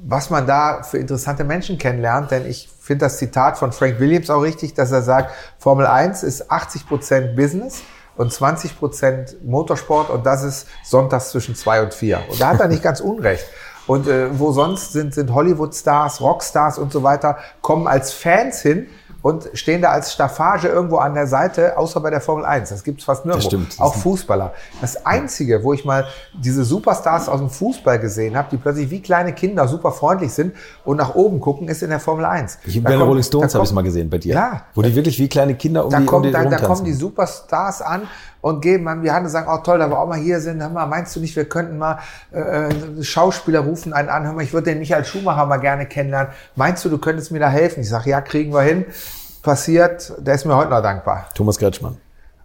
A: was man da für interessante Menschen kennenlernt. Denn ich finde das Zitat von Frank Williams auch richtig, dass er sagt, Formel 1 ist 80 Prozent Business und 20 Prozent Motorsport und das ist sonntags zwischen zwei und vier. Und da hat er nicht ganz unrecht. Und äh, wo sonst sind, sind Hollywood-Stars, Rockstars und so weiter, kommen als Fans hin und stehen da als Staffage irgendwo an der Seite, außer bei der Formel 1. Das gibt's fast nirgendwo.
D: stimmt. Das
A: Auch Fußballer. Das Einzige, wo ich mal diese Superstars aus dem Fußball gesehen habe, die plötzlich wie kleine Kinder super freundlich sind und nach oben gucken, ist in der Formel 1.
D: Ich, bei den Rolling Stones habe ich mal gesehen bei dir.
A: Ja.
D: Wo die wirklich wie kleine Kinder um
A: da,
D: die, um
A: kommt,
D: die
A: da, da kommen die Superstars an und geben an die Hand und sagen, oh toll, da wir auch mal hier sind, hör mal, meinst du nicht, wir könnten mal äh, Schauspieler rufen einen an, hör mal, ich würde den Michael Schumacher mal gerne kennenlernen. Meinst du, du könntest mir da helfen? Ich sage, ja, kriegen wir hin. Passiert, der ist mir heute noch dankbar.
D: Thomas Kretschmann.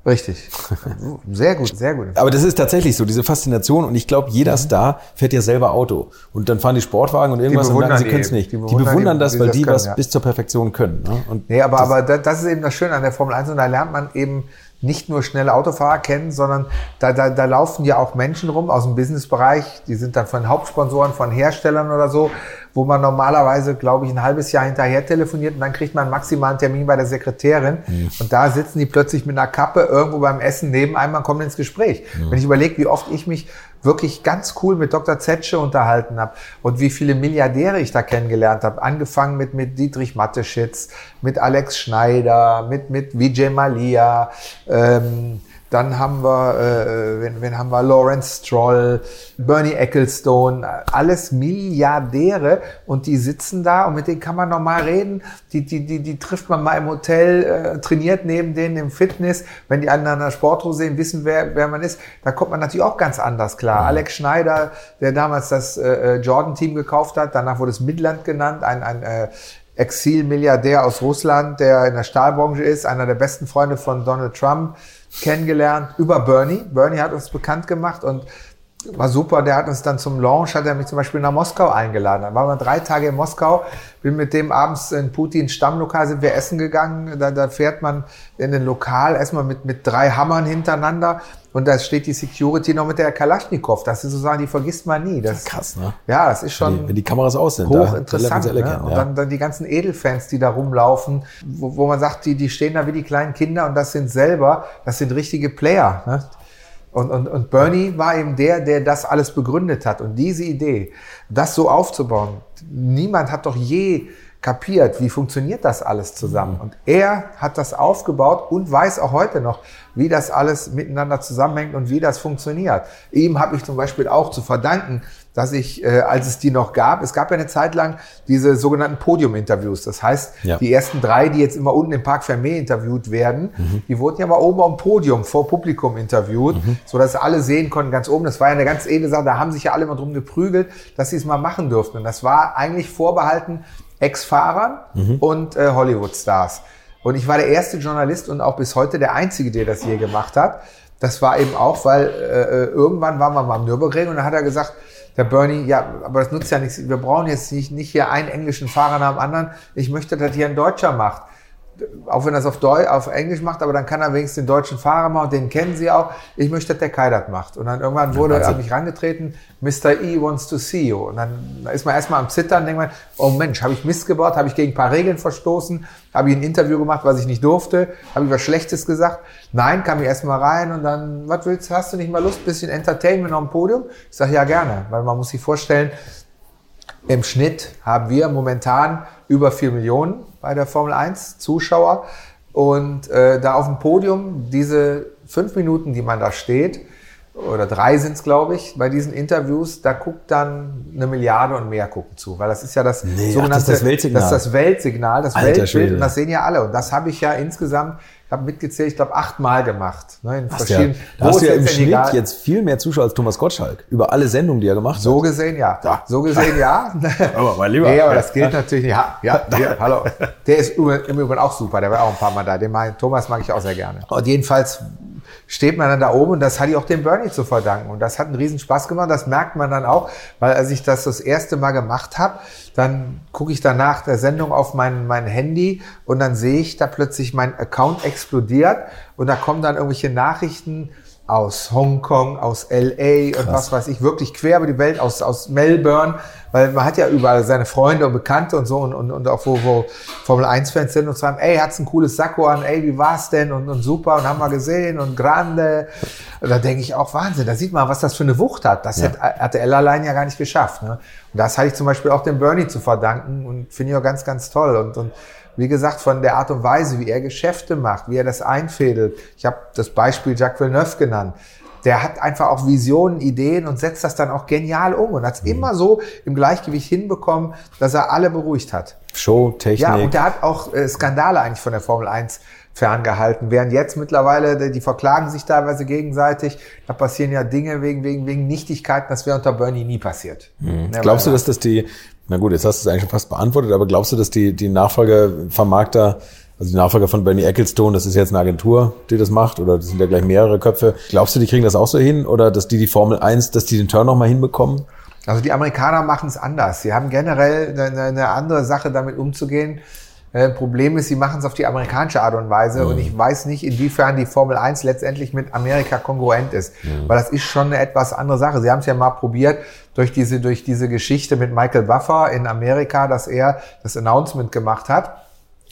A: Richtig. Sehr gut, sehr gut.
D: Aber das ist tatsächlich so, diese Faszination. Und ich glaube, jeder Star fährt ja selber Auto. Und dann fahren die Sportwagen und irgendwas und
A: bewundern
D: merken, sie
A: die
D: können es nicht.
A: Die
D: Die
A: bewundern
D: bewundern,
A: die,
D: das,
A: wie
D: weil
A: sie das
D: die
A: können,
D: was
A: ja.
D: bis zur Perfektion können. Ne? Und
A: Nee, aber, aber das, das ist eben das Schöne an der Formel 1 und da lernt man eben nicht nur schnelle Autofahrer kennen, sondern da, da, da laufen ja auch Menschen rum aus dem Businessbereich, die sind dann von Hauptsponsoren, von Herstellern oder so wo man normalerweise, glaube ich, ein halbes Jahr hinterher telefoniert und dann kriegt man maximal einen Termin bei der Sekretärin. Mhm. Und da sitzen die plötzlich mit einer Kappe irgendwo beim Essen neben einem, man kommt ins Gespräch. Mhm. Wenn ich überlege, wie oft ich mich wirklich ganz cool mit Dr. Zetsche unterhalten habe und wie viele Milliardäre ich da kennengelernt habe. Angefangen mit, mit Dietrich Matteschitz, mit Alex Schneider, mit, mit Vijay Malia, ähm, dann haben wir, äh, wen, wen haben wir? Lawrence Stroll, Bernie Ecclestone, alles Milliardäre und die sitzen da und mit denen kann man normal reden. Die, die, die, die trifft man mal im Hotel, äh, trainiert neben denen im Fitness. Wenn die anderen an der Sporthose sehen, wissen, wer, wer man ist, da kommt man natürlich auch ganz anders klar. Mhm. Alex Schneider, der damals das äh, äh, Jordan-Team gekauft hat, danach wurde es Midland genannt, ein, ein äh, Exil-Milliardär aus Russland, der in der Stahlbranche ist, einer der besten Freunde von Donald Trump kennengelernt über Bernie. Bernie hat uns bekannt gemacht und war super. Der hat uns dann zum Launch, hat er mich zum Beispiel nach Moskau eingeladen. Dann waren wir drei Tage in Moskau, bin mit dem abends in Putins Stammlokal, sind wir essen gegangen. Da, da fährt man in den Lokal erstmal mit, mit drei Hammern hintereinander und da steht die Security noch mit der Kalaschnikow. Das ist sozusagen, die vergisst man nie. Das,
D: krass, ne?
A: Ja, das ist schon.
D: Wenn die, wenn die Kameras aus sind,
A: hochinteressant. Da, ne? Und ja. dann, dann die ganzen Edelfans, die da rumlaufen, wo, wo man sagt, die, die stehen da wie die kleinen Kinder und das sind selber, das sind richtige Player. Ne? Und, und, und Bernie war eben der, der das alles begründet hat. Und diese Idee, das so aufzubauen, niemand hat doch je kapiert, wie funktioniert das alles zusammen. Und er hat das aufgebaut und weiß auch heute noch, wie das alles miteinander zusammenhängt und wie das funktioniert. Ihm habe ich zum Beispiel auch zu verdanken, dass ich, äh, als es die noch gab, es gab ja eine Zeit lang diese sogenannten Podium-Interviews. Das heißt, ja. die ersten drei, die jetzt immer unten im Park Fermé interviewt werden, mhm. die wurden ja mal oben am Podium vor Publikum interviewt, mhm. so dass alle sehen konnten ganz oben. Das war ja eine ganz edle Sache. Da haben sich ja alle mal drum geprügelt, dass sie es mal machen durften. Und das war eigentlich vorbehalten Ex-Fahrern mhm. und äh, Hollywood-Stars. Und ich war der erste Journalist und auch bis heute der Einzige, der das je gemacht hat. Das war eben auch, weil äh, äh irgendwann waren wir mal am Nürburgring und dann hat er gesagt, der Bernie, ja, aber das nutzt ja nichts. Wir brauchen jetzt nicht, nicht hier einen englischen Fahrer nach dem anderen. Ich möchte, dass hier ein Deutscher macht auch wenn er es auf, auf Englisch macht, aber dann kann er wenigstens den deutschen Fahrer machen, den kennen sie auch. Ich möchte, dass der Kai das macht. Und dann irgendwann wurde, ja, habe ich rangetreten, Mr. E wants to see you. Und dann ist man erstmal am Zittern, denkt man, oh Mensch, habe ich Mist gebaut, habe ich gegen ein paar Regeln verstoßen, habe ich ein Interview gemacht, was ich nicht durfte, habe ich was Schlechtes gesagt. Nein, kam ich erstmal rein und dann, was willst du, hast du nicht mal Lust, bisschen Entertainment auf dem Podium? Ich sage, ja gerne, weil man muss sich vorstellen, im Schnitt haben wir momentan über vier Millionen bei der Formel 1 Zuschauer. Und äh, da auf dem Podium, diese fünf Minuten, die man da steht, oder drei sind es, glaube ich, bei diesen Interviews, da guckt dann eine Milliarde und mehr gucken zu. Weil das ist ja das
D: nee, sogenannte, ach, das, ist das Weltsignal.
A: Das ist das Weltsignal, das Alter Weltbild. Schwede. Und das sehen ja alle. Und das habe ich ja insgesamt habe mitgezählt, ich glaube, achtmal gemacht. Ne, in verschiedenen,
D: ja, da hast du ja im Schnitt egal. jetzt viel mehr Zuschauer als Thomas Gottschalk. Über alle Sendungen, die er gemacht
A: so hat. So gesehen, ja. ja. So gesehen, ja.
D: aber mein Lieber.
A: Nee, aber das gilt natürlich, ja, ja, ja, hallo. Der ist im Übrigen auch super, der war auch ein paar Mal da. Den mag, Thomas mag ich auch sehr gerne. Und jedenfalls steht man dann da oben und das hatte ich auch dem Bernie zu verdanken. Und das hat einen riesen Spaß gemacht, das merkt man dann auch, weil als ich das das erste Mal gemacht habe, dann gucke ich danach der Sendung auf mein, mein Handy und dann sehe ich da plötzlich mein Account explodiert und da kommen dann irgendwelche Nachrichten, aus Hongkong, aus LA Krass. und was weiß ich, wirklich quer über die Welt, aus, aus Melbourne, weil man hat ja überall seine Freunde und Bekannte und so und, und, und auch wo, wo Formel 1-Fans sind und sagen, ey, hat's ein cooles Sakko an, ey, wie war's denn und, und super und haben wir gesehen und grande. Und da denke ich auch, Wahnsinn, da sieht man, was das für eine Wucht hat. Das ja. hat RTL allein ja gar nicht geschafft. Ne? Und das hatte ich zum Beispiel auch dem Bernie zu verdanken und finde ich auch ganz, ganz toll und, und wie gesagt, von der Art und Weise, wie er Geschäfte macht, wie er das einfädelt. Ich habe das Beispiel Jacques Villeneuve genannt. Der hat einfach auch Visionen, Ideen und setzt das dann auch genial um und hat es mhm. immer so im Gleichgewicht hinbekommen, dass er alle beruhigt hat.
D: Show, Technik.
A: Ja, und der hat auch äh, Skandale eigentlich von der Formel 1 ferngehalten. Während jetzt mittlerweile, die verklagen sich teilweise gegenseitig. Da passieren ja Dinge wegen, wegen, wegen Nichtigkeiten. Das wäre unter Bernie nie passiert.
D: Mhm. Glaubst du, dass das die na gut, jetzt hast du es eigentlich schon fast beantwortet, aber glaubst du, dass die, die Nachfolgervermarkter, also die Nachfolger von Bernie Ecclestone, das ist jetzt eine Agentur, die das macht, oder das sind ja gleich mehrere Köpfe. Glaubst du, die kriegen das auch so hin? Oder dass die die Formel 1, dass die den Turn nochmal hinbekommen?
A: Also die Amerikaner machen es anders. Sie haben generell eine, eine andere Sache damit umzugehen. Äh, Problem ist, sie machen es auf die amerikanische Art und Weise und ich weiß nicht, inwiefern die Formel 1 letztendlich mit Amerika kongruent ist. Weil das ist schon eine etwas andere Sache. Sie haben es ja mal probiert durch diese, durch diese Geschichte mit Michael Buffer in Amerika, dass er das Announcement gemacht hat.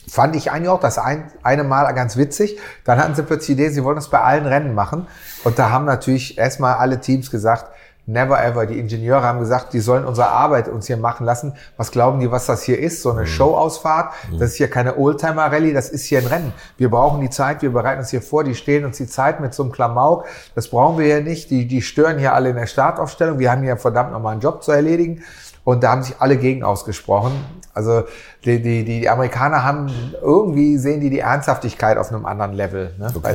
A: Fand ich eigentlich auch das ein, eine Mal ganz witzig. Dann hatten sie plötzlich die Idee, sie wollen das bei allen Rennen machen. Und da haben natürlich erstmal alle Teams gesagt, never ever. Die Ingenieure haben gesagt, die sollen unsere Arbeit uns hier machen lassen. Was glauben die, was das hier ist? So eine Showausfahrt? Das ist hier keine Oldtimer-Rallye, das ist hier ein Rennen. Wir brauchen die Zeit, wir bereiten uns hier vor, die stehlen uns die Zeit mit so einem Klamauk. Das brauchen wir hier nicht. Die, die stören hier alle in der Startaufstellung. Wir haben hier verdammt nochmal einen Job zu erledigen. Und da haben sich alle gegen ausgesprochen. Also die, die, die Amerikaner haben irgendwie sehen die die Ernsthaftigkeit auf einem anderen Level. Ne? Weil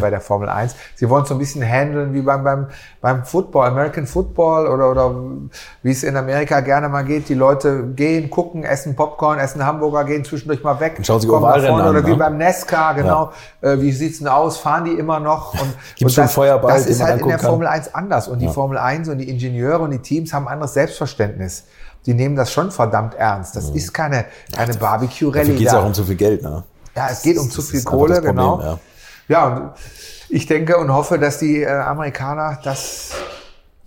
A: bei der Formel 1. Sie wollen es so ein bisschen handeln wie beim, beim, beim Football, American Football oder, oder wie es in Amerika gerne mal geht. Die Leute gehen, gucken, essen Popcorn, essen Hamburger, gehen zwischendurch mal weg.
D: Und schauen sich
A: kommen vorne.
D: an,
A: Oder wie
D: ne?
A: beim NASCAR, genau. Äh, wie sieht's denn aus? Fahren die immer noch? Und,
D: Gibt's
A: und
D: schon
A: das,
D: Feuerball,
A: das ist halt in der? Formel 1 anders. Und die Formel 1 und die Ingenieure und die Teams haben ein anderes Selbstverständnis. Die nehmen das schon verdammt ernst. Das ist keine, keine Barbecue-Rallye.
D: geht es
A: da.
D: auch um zu viel Geld, ne?
A: Ja, es geht um
D: Das
A: zu viel Kohle,
D: Problem,
A: genau.
D: ja.
A: Ja, ich denke und hoffe, dass die äh, Amerikaner das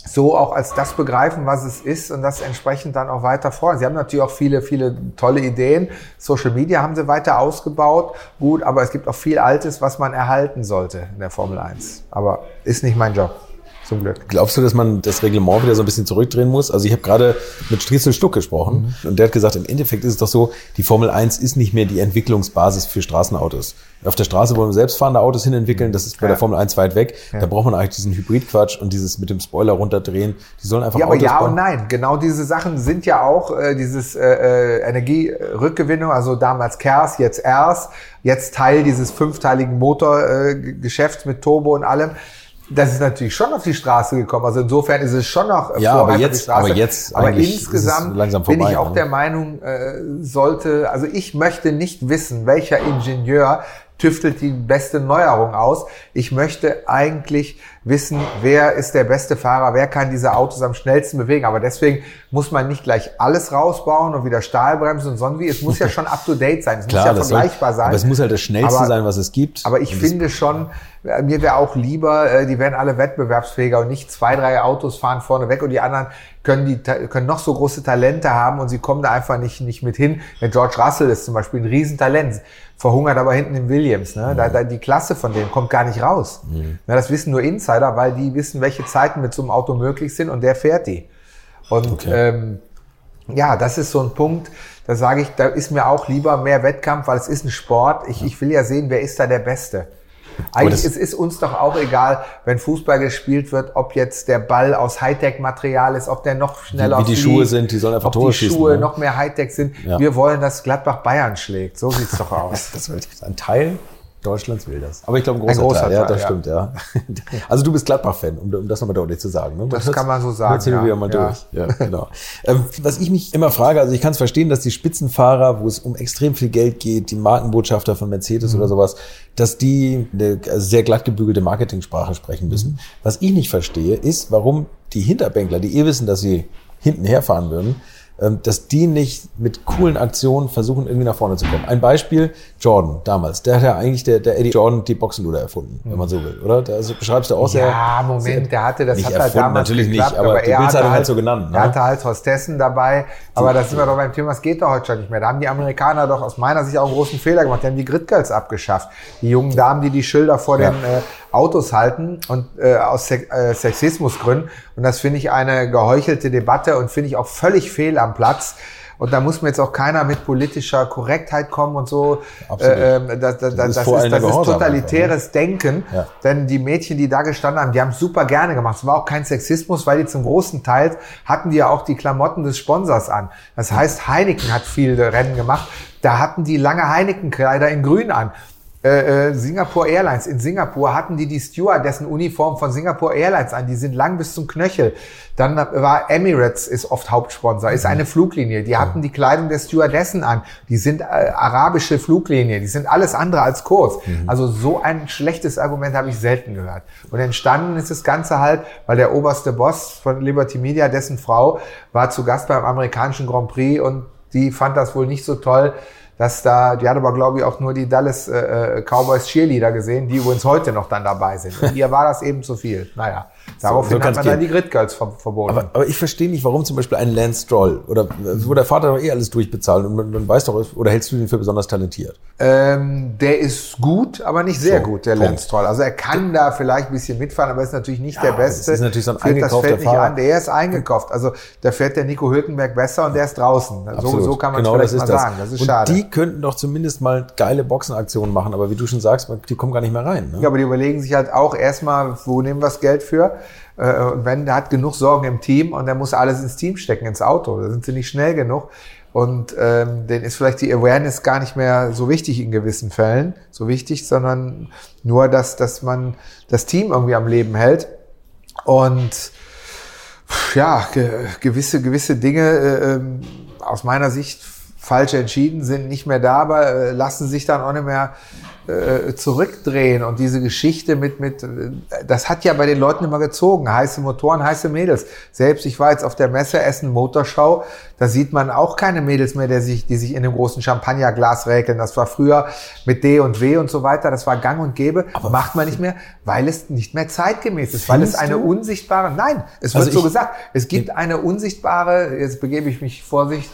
A: so auch als das begreifen, was es ist und das entsprechend dann auch weiter fordern. Sie haben natürlich auch viele, viele tolle Ideen. Social Media haben sie weiter ausgebaut. Gut, aber es gibt auch viel Altes, was man erhalten sollte in der Formel 1. Aber ist nicht mein Job. Zum Glück.
D: Glaubst du, dass man das Reglement wieder so ein bisschen zurückdrehen muss? Also ich habe gerade mit Striezel Stuck gesprochen und der hat gesagt, im Endeffekt ist es doch so, die Formel 1 ist nicht mehr die Entwicklungsbasis für Straßenautos. Auf der Straße wollen wir selbstfahrende Autos hin entwickeln, das ist bei
A: Ja.
D: der Formel 1 weit weg. Da braucht man eigentlich diesen Hybridquatsch und dieses mit dem Spoiler runterdrehen. Die sollen einfach
A: Ja, aber
D: Autos
A: ja
D: bauen.
A: und nein. Genau diese Sachen sind ja auch äh, dieses äh, äh, Energierückgewinnung, also damals KERS, jetzt ERS, jetzt Teil dieses fünfteiligen Motorgeschäfts äh, mit Turbo und allem. Das ist natürlich schon auf die Straße gekommen. Also insofern ist es schon noch äh,
D: Ja, aber
A: auf die
D: jetzt-
A: Straße.
D: aber jetzt
A: aber insgesamt
D: langsam
A: bin
D: vorbei,
A: ich auch
D: ne?
A: der Meinung, äh, sollte, also ich möchte nicht wissen, welcher Ingenieur tüftelt die beste Neuerung aus. Ich möchte eigentlich wissen, wer ist der beste Fahrer, wer kann diese Autos am schnellsten bewegen. Aber deswegen muss man nicht gleich alles rausbauen und wieder Stahlbremsen und sonst wie. Es muss ja schon up to date sein. Es
D: Klar,
A: muss ja
D: soll,
A: vergleichbar sein.
D: aber es muss halt das Schnellste
A: Aber-
D: sein, was es gibt.
A: aber ich finde schon, Äh, Mir wäre auch lieber, äh, die wären alle wettbewerbsfähiger und nicht zwei, drei Autos fahren vorne weg und die anderen können, die, können noch so große Talente haben und sie kommen da einfach nicht, nicht mit hin. Der George Russell ist zum Beispiel ein Riesentalent, verhungert aber hinten im Williams. Ne? Da, da, die Klasse von denen kommt gar nicht raus. Na, das wissen nur Insider, weil die wissen, welche Zeiten mit so einem Auto möglich sind und der fährt die. Und ähm, ja, das ist so ein Punkt, da sage ich, da ist mir auch lieber mehr Wettkampf, weil es ist ein Sport. Ich, ich will ja sehen, wer ist da der Beste. Eigentlich
C: das-
A: es ist uns doch auch egal, wenn Fußball gespielt wird, ob jetzt der Ball aus Hightech-Material ist, ob der noch schneller
C: wie die
A: fliegt,
C: Schuhe sind, die sollen einfach
A: ob
C: Tore
A: die
C: schießen,
A: Schuhe
C: ne?
A: noch mehr Hightech sind.
C: Ja.
A: Wir wollen, dass Gladbach Bayern schlägt. So sieht's doch aus.
C: Das wollte ich. Ein Teil Deutschlands will das. Aber ich glaube, ein großer,
A: Ein großer
C: Teil. Ja,
A: Teil,
C: das
A: ja.
C: stimmt, ja. Also du bist Gladbach-Fan, um, um das nochmal deutlich zu sagen. Ne?
A: Das
C: hört's-
A: kann man so sagen,
C: und
A: ja.
C: wieder mal
A: Ja.
C: durch. Ja, genau. ähm, was ich mich immer frage, also ich kann es verstehen, dass die Spitzenfahrer, wo es um extrem viel Geld geht, die Markenbotschafter von Mercedes
A: Mhm.
C: oder sowas, dass die eine sehr glatt gebügelte Marketingsprache sprechen müssen.
A: Mhm.
C: Was ich nicht verstehe, ist, warum die Hinterbänkler, die eh wissen, dass sie hinten herfahren würden, dass die nicht mit coolen Aktionen versuchen, irgendwie nach vorne zu kommen. Ein Beispiel, Jordan damals. Der hat ja eigentlich, der, der Eddie Jordan, die Boxenluder erfunden, wenn man so will, oder? Da also beschreibst du auch sehr...
A: Ja, Moment, der hatte, das
C: Nicht
A: hat er damals
C: natürlich nicht,
A: geklappt,
C: aber
A: aber
C: die
A: er hatte
C: hat's so genannt, ne?
A: Er hatte halt Hostessen dabei, aber da sind wir doch beim Thema, es geht doch heute schon nicht mehr. Da haben die Amerikaner doch aus meiner Sicht auch einen großen Fehler gemacht. Die haben die Grid-Girls abgeschafft. Die jungen Damen, die die Schilder vor
C: Ja.
A: den äh, Autos halten und äh, aus Se äh, Sexismusgründen. Und das finde ich eine geheuchelte Debatte und finde ich auch völlig fehl am Platz. Und da muss mir jetzt auch keiner mit politischer Korrektheit kommen und so.
C: Absolut.
A: Äh, ähm, das, das, das,
C: ist
A: das,
C: vor
A: ist,
C: allem
A: das
C: der
A: ist
C: Gehorsam
A: totalitäres Denken.
C: Ja.
A: Denn die Mädchen, die da gestanden haben, die haben es super gerne gemacht. Es war auch kein Sexismus, weil die zum großen Teil hatten die ja auch die Klamotten des Sponsors an. Das heißt, Heineken hat viele Rennen gemacht. Da hatten die lange Heineken-Kleider in grün an. Äh, äh, Singapore Airlines. In Singapur hatten die die Stewardessen Uniform von Singapore Airlines an. Die sind lang bis zum Knöchel. Dann war Emirates ist oft Hauptsponsor, ist eine Fluglinie. Die hatten die Kleidung der Stewardessen an. Die sind äh, arabische Fluglinie. Die sind alles andere als kurz. Also so ein schlechtes Argument habe ich selten gehört. Und entstanden ist das Ganze halt, weil der oberste Boss von Liberty Media, dessen Frau, war zu Gast beim amerikanischen Grand Prix und die fand das wohl nicht so toll, dass da, die hat aber glaube ich auch nur die Dallas äh, äh, Cowboys Cheerleader gesehen, die übrigens heute noch dann dabei sind. Und ihr war das eben zu viel. Naja, daraufhin
C: so
A: hat
C: kann's
A: man dann
C: gehen.
A: die Grid Girls ver verboten.
C: Aber, aber ich verstehe nicht, warum zum Beispiel ein Lance Stroll oder wo der Vater doch eh alles durchbezahlt und man, man weiß doch, oder hältst du ihn für besonders talentiert?
A: Ähm, der ist gut, aber nicht sehr
C: So,
A: gut, der
C: Punkt.
A: Lance Stroll. Also er kann da vielleicht ein bisschen mitfahren, aber ist natürlich nicht der
C: das
A: Beste.
C: ist natürlich so ein
A: Führt das
C: eingekaufter
A: Feld nicht
C: Fahrer.
A: an. Der ist eingekauft. Also da fährt der Nico Hülkenberg besser und der ist draußen. So, so kann man es
C: genau,
A: vielleicht
C: das
A: mal
C: das.
A: sagen. Das ist
C: und
A: schade.
C: Die könnten doch zumindest mal geile Boxenaktionen machen, aber wie du schon sagst, die kommen gar nicht mehr rein. Ne?
A: Ja, aber die überlegen sich halt auch erstmal, wo nehmen wir das Geld für? Äh, Und wenn, der hat genug Sorgen im Team und der muss alles ins Team stecken, ins Auto. Da sind sie nicht schnell genug. Und ähm, denen ist vielleicht die Awareness gar nicht mehr so wichtig in gewissen Fällen, so wichtig, sondern nur, dass, dass man das Team irgendwie am Leben hält. Und ja, ge gewisse, gewisse Dinge äh, ähm, aus meiner Sicht falsch entschieden sind, nicht mehr da, aber äh, lassen sich dann auch nicht mehr äh, zurückdrehen. Und diese Geschichte mit, mit, das hat ja bei den Leuten immer gezogen. Heiße Motoren, heiße Mädels. Selbst ich war jetzt auf der Messe Essen Motorschau, da sieht man auch keine Mädels mehr, der sich, die sich in einem großen Champagnerglas räkeln. Das war früher mit D und W und so weiter. Das war gang und gäbe. Macht man nicht mehr, weil es nicht mehr zeitgemäß ist, weil es eine
C: du?
A: unsichtbare, nein, es
C: Also
A: wird so
C: ich-
A: gesagt, es gibt eine unsichtbare, jetzt begebe ich mich Vorsicht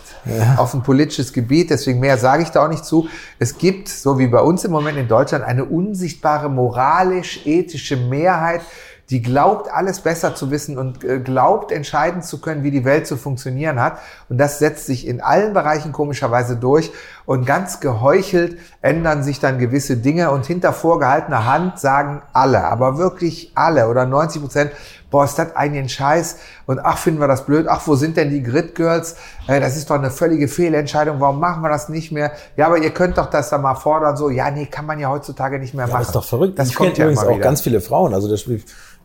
A: auf ein politisches Gebiet, deswegen mehr sage ich da auch nicht zu. Es gibt, so wie bei uns im Moment in Deutschland, eine unsichtbare moralisch-ethische Mehrheit, die glaubt, alles besser zu wissen und äh, glaubt, entscheiden zu können, wie die Welt zu funktionieren hat. Und das setzt sich in allen Bereichen komischerweise durch. Und ganz geheuchelt ändern sich dann gewisse Dinge und hinter vorgehaltener Hand sagen alle, aber wirklich alle oder 90 Prozent, boah, ist das eigentlich ein Scheiß und ach, finden wir das blöd, ach, wo sind denn die Grid Girls? Äh, das ist doch eine völlige Fehlentscheidung, warum machen wir das nicht mehr? Ja, aber ihr könnt doch das da mal fordern, so, ja, nee, kann man ja heutzutage nicht mehr
C: Ja,
A: machen.
C: das ist doch verrückt.
A: Das
C: ich
A: kommt ja
C: übrigens auch
A: wieder.
C: ganz viele Frauen. Also das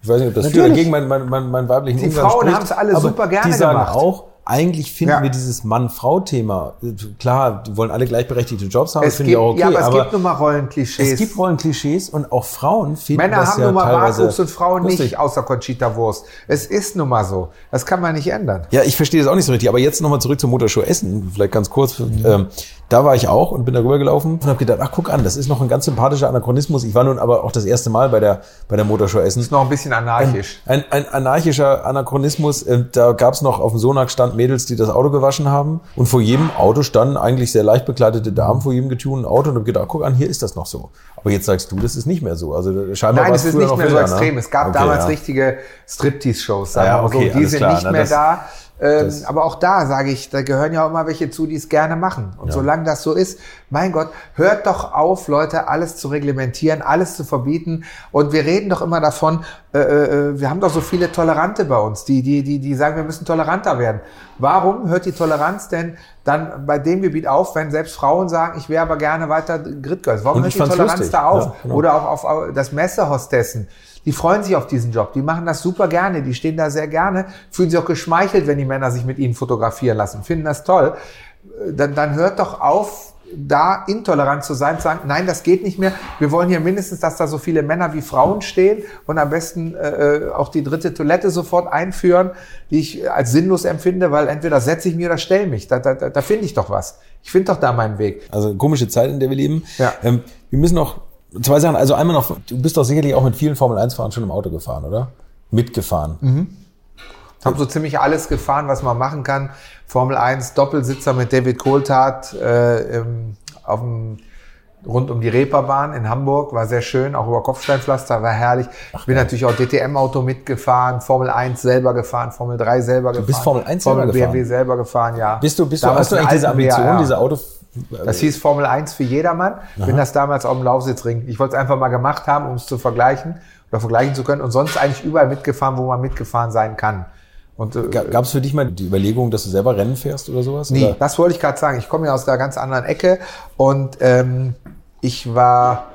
C: ich weiß nicht, ob das für
A: Natürlich.
C: oder gegen mein, mein, mein, mein weiblichen
A: Die
C: Umgang
A: Frauen
C: spricht,
A: haben's alle super gerne
C: Die sagen
A: gemacht.
C: auch, eigentlich finden
A: Ja.
C: wir dieses Mann-Frau-Thema, klar, die wollen alle gleichberechtigte Jobs haben, finde ich auch okay,
A: ja, aber es
C: aber
A: gibt nun mal Rollenklischees.
C: es gibt Rollenklischees und auch Frauen finden
A: Männer
C: das
A: haben
C: ja
A: nun mal Bartwuchs und Frauen
C: lustig.
A: nicht, außer Conchita Wurst. Es ist nun mal so. Das kann man nicht ändern.
C: Ja, ich verstehe das auch nicht so richtig. Aber jetzt nochmal zurück zur Motorshow Essen, vielleicht ganz kurz. Ähm, da war ich auch und bin da rübergelaufen und habe gedacht, ach guck an, das ist noch ein ganz sympathischer Anachronismus. Ich war nun aber auch das erste Mal bei der bei der Motorshow Essen.
A: Ist noch ein bisschen anarchisch.
C: Ein, ein anarchischer Anachronismus. äh, Da gab es noch auf dem Sonax-Stand Mädels, die das Auto gewaschen haben. Und vor jedem Auto standen eigentlich sehr leicht bekleidete Damen vor jedem getunten Auto und habe gedacht, guck an, hier ist das noch so. Aber jetzt sagst du, das ist nicht mehr so. Also scheinbar
A: Nein, es ist nicht mehr so
C: ne?
A: extrem. Es gab
C: Okay,
A: damals
C: ja.
A: richtige Striptease-Shows, sagen
C: Ja,
A: mal so.
C: okay,
A: Die sind
C: klar,
A: nicht
C: ne,
A: mehr
C: das-
A: da. Ähm, aber auch da sage ich, da gehören ja auch immer welche zu, die es gerne machen. Und solange das so ist, mein Gott, hört doch auf, Leute, alles zu reglementieren, alles zu verbieten. Und wir reden doch immer davon, äh, äh, wir haben doch so viele Tolerante bei uns, die, die, die, die sagen, wir müssen toleranter werden. Warum hört die Toleranz denn dann bei dem Gebiet auf, wenn selbst Frauen sagen, ich wäre aber gerne weiter Gridgirls? Warum hört die Toleranz
C: lustig.
A: da auf?
C: Ja, genau.
A: Oder auch auf das Messehostessen. Die freuen sich auf diesen Job. Die machen das super gerne. Die stehen da sehr gerne. Fühlen sich auch geschmeichelt, wenn die Männer sich mit ihnen fotografieren lassen. Finden das toll. Äh, Dann, dann hört doch auf, da intolerant zu sein, zu sagen, nein, das geht nicht mehr. Wir wollen hier mindestens, dass da so viele Männer wie Frauen stehen und am besten äh, auch die dritte Toilette sofort einführen, die ich als sinnlos empfinde, weil entweder setze ich mich oder stelle mich. Da, da, da, finde ich doch was. Ich finde doch da meinen Weg.
C: Also komische Zeit, in der wir leben.
A: Ja.
C: Ähm, wir müssen noch zwei Sachen. Also einmal noch, du bist doch sicherlich auch mit vielen Formel 1 Fahrern schon im Auto gefahren, oder? Mitgefahren.
A: Mhm. Habe so ziemlich alles gefahren, was man machen kann. Formel 1, Doppelsitzer mit David Coulthard äh, im, auf dem, rund um die Reeperbahn in Hamburg. War sehr schön, auch über Kopfsteinpflaster, war herrlich. Ich bin natürlich auch DTM-Auto mitgefahren, Formel 1 selber gefahren, Formel 3 selber gefahren.
C: bist Formel 1
A: Formel
C: selber gefahren?
A: BMW selber gefahren, ja.
C: Bist du, bist du, hast du eigentlich diese Ambition,
A: BAR.
C: diese Auto?
A: Das hieß Formel 1 für jedermann. Bin das damals auf dem Laufsitzring. Ich wollte es einfach mal gemacht haben, um es zu vergleichen oder vergleichen zu können und sonst eigentlich überall mitgefahren, wo man mitgefahren sein kann. Und äh,
C: Gab es für dich mal die Überlegung, dass du selber Rennen fährst oder sowas?
A: Nee,
C: Oder?
A: das wollte ich gerade sagen. Ich komme ja aus der ganz anderen Ecke und ähm, ich war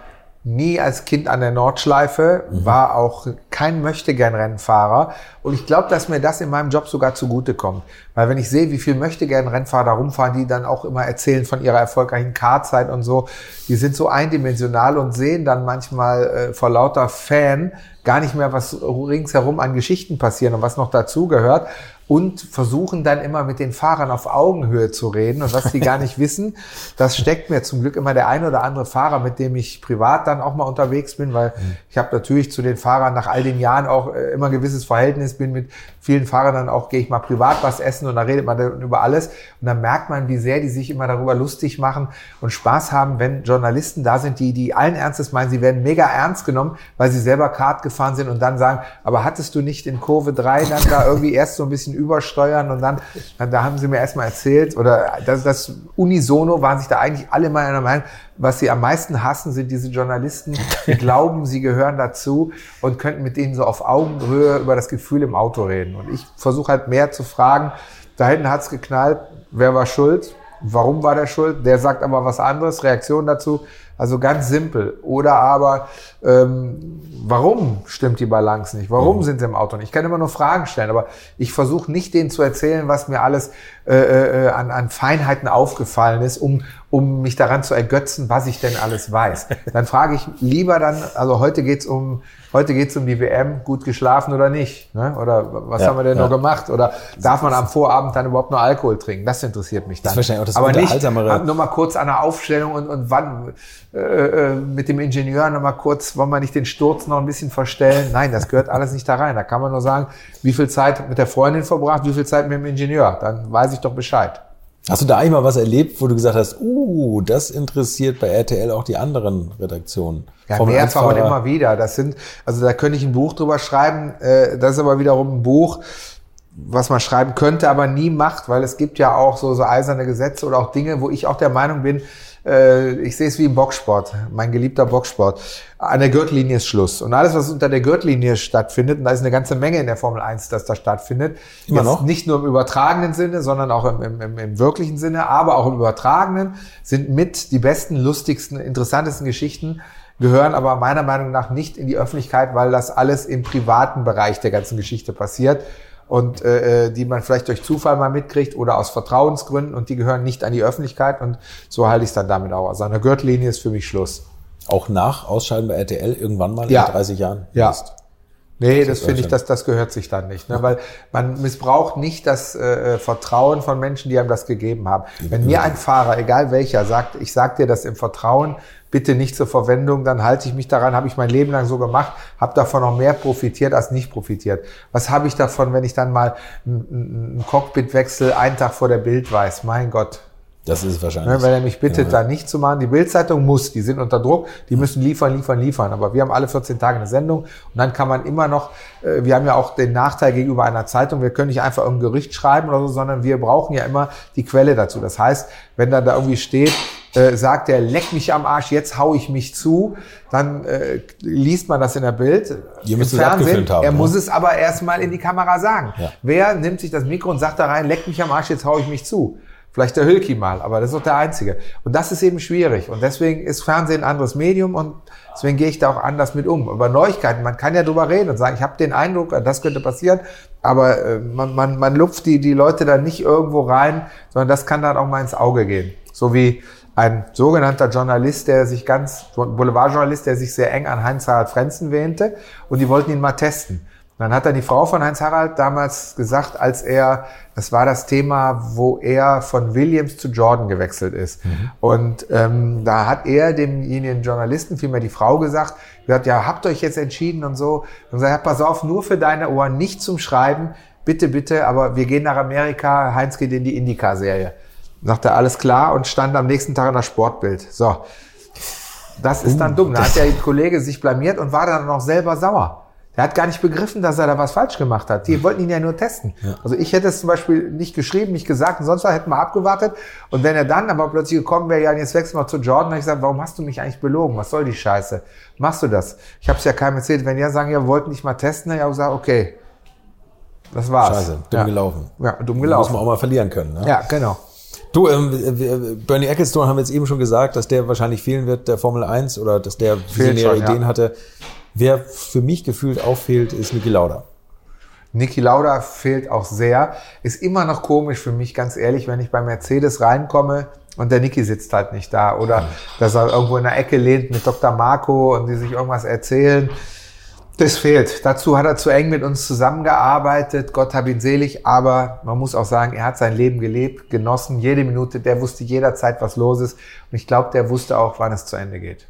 A: nie als Kind an der Nordschleife, war auch kein Möchtegern-Rennfahrer. Und ich glaube, dass mir das in meinem Job sogar zugutekommt. Weil wenn ich sehe, wie viel Möchtegern-Rennfahrer da rumfahren, die dann auch immer erzählen von ihrer erfolgreichen Karzeit und so, die sind so eindimensional und sehen dann manchmal äh, vor lauter Fan gar nicht mehr, was ringsherum an Geschichten passieren und was noch dazugehört und versuchen dann immer mit den Fahrern auf Augenhöhe zu reden. Und was die gar nicht wissen, das steckt mir zum Glück immer der ein oder andere Fahrer, mit dem ich privat dann auch mal unterwegs bin, weil ich habe natürlich zu den Fahrern nach all den Jahren auch äh, immer ein gewisses Verhältnis, bin mit vielen Fahrern dann auch, gehe ich mal privat was essen und da redet man dann über alles. Und dann merkt man, wie sehr die sich immer darüber lustig machen und Spaß haben, wenn Journalisten da sind, die, die allen Ernstes meinen, sie werden mega ernst genommen, weil sie selber Kart gefahren sind und dann sagen, aber hattest du nicht in Kurve 3 dann da irgendwie erst so ein bisschen übersteuern und dann, da haben sie mir erstmal erzählt oder das, das unisono waren sich da eigentlich alle mal einer Meinung, was sie am meisten hassen, sind diese Journalisten, die glauben, sie gehören dazu und könnten mit denen so auf Augenhöhe über das Gefühl im Auto reden. Und ich versuche halt mehr zu fragen, da hinten hat's geknallt, wer war schuld? Warum war der schuld? Der sagt aber was anderes, Reaktion dazu. Also ganz simpel. Oder aber, ähm, warum stimmt die Balance nicht? Warum sind sie im Auto nicht? Ich kann immer nur Fragen stellen, aber ich versuche nicht denen zu erzählen, was mir alles äh, äh, an, an Feinheiten aufgefallen ist, um, um mich daran zu ergötzen, was ich denn alles weiß. Dann frage ich lieber dann, also heute geht's um, heute geht's um die WM, gut geschlafen oder nicht? Ne? Oder was
C: Ja,
A: haben wir denn
C: ja.
A: noch gemacht? Oder darf man am Vorabend dann überhaupt nur Alkohol trinken? Das interessiert mich dann.
C: ist wahrscheinlich auch das
A: Aber nicht nur mal kurz an der Aufstellung und, und wann äh, äh, mit dem Ingenieur noch mal kurz, wollen wir nicht den Sturz noch ein bisschen verstellen? Nein, das gehört alles nicht da rein. Da kann man nur sagen, wie viel Zeit mit der Freundin verbracht, wie viel Zeit mit dem Ingenieur. Dann weiß ich doch Bescheid.
C: Hast du da eigentlich mal was erlebt, wo du gesagt hast, uh, das interessiert bei RTL auch die anderen Redaktionen?
A: Ja,
C: Formel
A: mehrfach und
C: 1-Fahrer.
A: immer wieder. Das sind, also da könnte ich ein Buch drüber schreiben. Äh, das ist aber wiederum ein Buch, was man schreiben könnte, aber nie macht, weil es gibt ja auch so, so eiserne Gesetze oder auch Dinge, wo ich auch der Meinung bin, äh, ich sehe es wie im Boxsport, mein geliebter Boxsport. An der Gürtellinie ist Schluss. Und alles, was unter der Gürtellinie stattfindet, und da ist eine ganze Menge in der Formel 1, dass da stattfindet,
C: Immer noch?
A: nicht nur im übertragenen Sinne, sondern auch im, im, im, im wirklichen Sinne, aber auch im übertragenen, sind mit die besten, lustigsten, interessantesten Geschichten, gehören aber meiner Meinung nach nicht in die Öffentlichkeit, weil das alles im privaten Bereich der ganzen Geschichte passiert. Und äh, die man vielleicht durch Zufall mal mitkriegt oder aus Vertrauensgründen und die gehören nicht an die Öffentlichkeit und so halte ich es dann damit auch. Also an der Gürtellinie ist für mich Schluss.
D: Auch nach Ausscheiden bei RTL irgendwann mal
A: Ja.
D: in 30 Jahren?
A: Ja.
D: Ist.
A: Nee,
D: Das
A: das finde ich, das, das gehört sich dann nicht. Ne? Weil man missbraucht nicht das äh, Vertrauen von Menschen, die einem das gegeben haben. Wenn mir ein Fahrer, egal welcher, sagt, ich sag dir das im Vertrauen, bitte nicht zur Verwendung, dann halte ich mich daran, habe ich mein Leben lang so gemacht, habe davon noch mehr profitiert als nicht profitiert. Was habe ich davon, wenn ich dann mal einen Cockpitwechsel einen Tag vor der Bild weiß? Mein Gott,
D: Das ist wahrscheinlich.
A: Ne, wenn er mich bittet, da nicht zu machen. Die Bildzeitung muss, die sind unter Druck, die müssen liefern, liefern, liefern. Aber wir haben alle 14 Tage eine Sendung und dann kann man immer noch, äh, wir haben ja auch den Nachteil gegenüber einer Zeitung, wir können nicht einfach irgendein Gericht schreiben oder so, sondern wir brauchen ja immer die Quelle dazu. Das heißt, wenn dann da irgendwie steht, äh, sagt er, leck mich am Arsch, jetzt hau ich mich zu, dann äh, liest man das in der Bild.
D: Ihr müsst es abgefilmt haben,
A: Er
D: ne?
A: muss es aber erstmal in die Kamera sagen.
D: Ja.
A: Wer nimmt sich das Mikro und sagt da rein, leck mich am Arsch, jetzt hau ich mich zu? Vielleicht der Hülki mal, aber das ist doch der Einzige. Und das ist eben schwierig. Und deswegen ist Fernsehen ein anderes Medium und deswegen gehe ich da auch anders mit um. Über Neuigkeiten, man kann ja drüber reden und sagen, ich habe den Eindruck, das könnte passieren, aber äh, man, man, man lupft die, die Leute dann nicht irgendwo rein, sondern das kann dann auch mal ins Auge gehen. So wie ein sogenannter Journalist, der sich ganz, Boulevardjournalist, der sich sehr eng an Heinz-Harald Frenzen wähnte und die wollten ihn mal testen. Dann hat dann die Frau von Heinz Harald damals gesagt, als er, das war das Thema, wo er von Williams zu Jordan gewechselt ist. Und ähm, da hat er demjenigen Journalisten, vielmehr die Frau gesagt, gesagt, ja, habt euch jetzt entschieden und so. Und sagt, ja, pass auf, nur für deine Ohren, nicht zum Schreiben, bitte, bitte, aber wir gehen nach Amerika, Heinz geht in die Indica-Serie. Sagt er, alles klar und stand am nächsten Tag in das Sportbild. So. Das ist dann dumm. Da hat der Kollege sich blamiert und war dann noch selber sauer. Der hat gar nicht begriffen, dass er da was falsch gemacht hat. Die wollten ihn ja nur testen. Also ich hätte es zum Beispiel nicht geschrieben, nicht gesagt und sonst was, hätten wir abgewartet. Und wenn er dann aber plötzlich gekommen wäre, ja, jetzt wechseln wir zu Jordan, dann hab ich gesagt, warum hast du mich eigentlich belogen? Was soll die Scheiße? Machst du das? Ich habe es ja keinem erzählt. Wenn die sagen, ja, wir wollten nicht mal testen, dann habe ich gesagt, okay, das war's.
D: Scheiße, dumm
A: ja.
D: gelaufen.
A: Ja, dumm
D: Muss
A: gelaufen.
D: man auch mal verlieren können. Ne?
A: Ja, genau.
D: Du, ähm, Bernie Ecclestone haben wir jetzt eben schon gesagt, dass der wahrscheinlich fehlen wird, der Formel 1, oder dass der visionäre
A: schon, ja.
D: Ideen hatte. Wer für mich gefühlt auffehlt, ist Niki Lauda.
A: Niki Lauda fehlt auch sehr. Ist immer noch komisch für mich, ganz ehrlich, wenn ich bei Mercedes reinkomme und der Niki sitzt halt nicht da. Oder dass er irgendwo in der Ecke lehnt mit Dr. Marco und die sich irgendwas erzählen. Das fehlt. Dazu hat er zu eng mit uns zusammengearbeitet. Gott hab ihn selig. Aber man muss auch sagen, er hat sein Leben gelebt, genossen, jede Minute. Der wusste jederzeit, was los ist. Und ich glaube, der wusste auch, wann es zu Ende geht.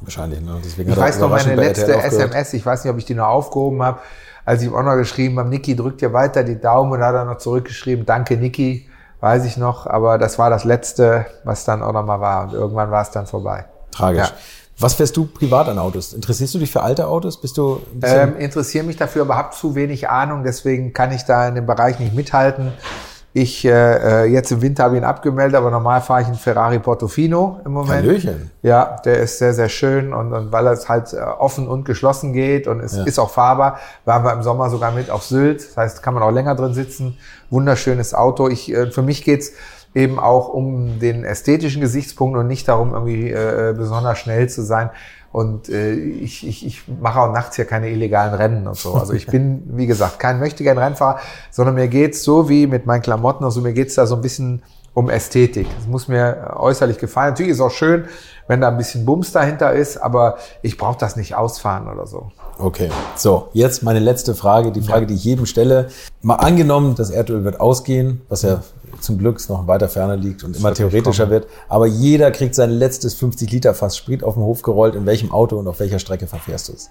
D: Wahrscheinlich, ne? Deswegen
A: Ich weiß noch meine letzte. SMS, ich weiß nicht, ob ich die noch aufgehoben habe, als ich ihm auch noch geschrieben habe, Niki drückt dir weiter die Daumen und hat er noch zurückgeschrieben, danke Niki, weiß ich noch, aber das war das letzte, was dann auch noch mal war und irgendwann war es dann vorbei.
D: Tragisch.
A: Ja.
D: Was fährst du privat an Autos? Interessierst du dich für alte Autos? Bist du
A: Ähm, interessiere mich dafür, aber habe zu wenig Ahnung, deswegen kann ich da in dem Bereich nicht mithalten. Ich äh, äh, jetzt im Winter habe ich ihn abgemeldet, aber normal fahre ich einen Ferrari Portofino im Moment.
D: Hallöchen.
A: Ja, der ist sehr, sehr schön und, und weil es halt äh, offen und geschlossen geht und es ist auch fahrbar, waren wir im Sommer sogar mit auf Sylt. Das heißt, kann man auch länger drin sitzen. Wunderschönes Auto. Ich, äh, für mich geht's eben auch um den ästhetischen Gesichtspunkt und nicht darum, irgendwie äh, besonders schnell zu sein. Und äh, ich, ich, ich mache auch nachts hier keine illegalen Rennen und so. Also ich bin, wie gesagt, kein möchtegern Rennfahrer, sondern mir geht's so wie mit meinen Klamotten, also mir geht's da so ein bisschen um Ästhetik. Das muss mir äußerlich gefallen. Natürlich ist es auch schön, wenn da ein bisschen Bums dahinter ist, aber ich brauche das nicht ausfahren oder so.
D: Okay, so, jetzt meine letzte Frage, die Frage, die ich jedem stelle. Mal angenommen, das Erdöl wird ausgehen, was ja zum Glück noch weiter ferner liegt und immer
A: wird nicht
D: theoretischer wird, aber jeder kriegt sein letztes 50 Liter Fass Sprit auf den Hof gerollt. In welchem Auto und auf welcher Strecke verfährst du es?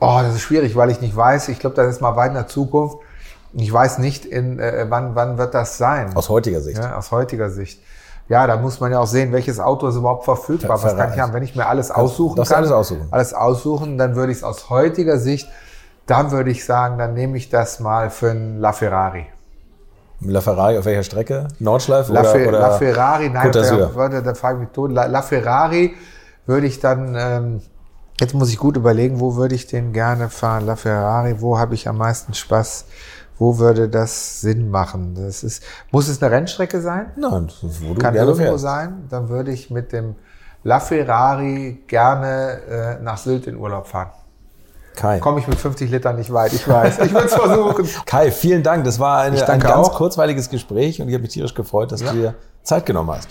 A: Oh, das ist schwierig, weil ich nicht weiß. Ich glaube, das ist mal weit in der Zukunft. Ich weiß nicht, in, äh, wann, wann wird das sein.
D: Aus heutiger Sicht.
A: Ja, aus heutiger Sicht. Ja, da muss man ja auch sehen, welches Auto ist überhaupt verfügbar.
D: Ver-
A: Was kann ich haben? Wenn ich mir alles aussuchen kann,
D: alles aussuchen.
A: alles aussuchen, dann würde ich es aus heutiger Sicht, dann würde ich sagen, dann nehme ich das mal für einen LaFerrari.
D: La Ferrari auf welcher Strecke? Nordschleife
A: La,
D: oder, oder
A: La Ferrari, nein, da, warte, da frage ich mich tot. La, La Ferrari würde ich dann, ähm, jetzt muss ich gut überlegen, wo würde ich den gerne fahren? La Ferrari, wo habe ich am meisten Spaß? Wo würde das Sinn machen? Das ist, muss es eine Rennstrecke sein?
D: Nein, wo du
A: Kann
D: gerne
A: irgendwo
D: fährst.
A: sein. Dann würde ich mit dem La Ferrari gerne äh, nach Sylt in Urlaub fahren. Kai. komme ich mit 50 Litern nicht weit. Ich weiß. Ich würde es versuchen.
D: Kai, vielen Dank. Das war eine, ein ganz auch. kurzweiliges Gespräch und ich habe mich tierisch gefreut, dass ja. du dir Zeit genommen hast.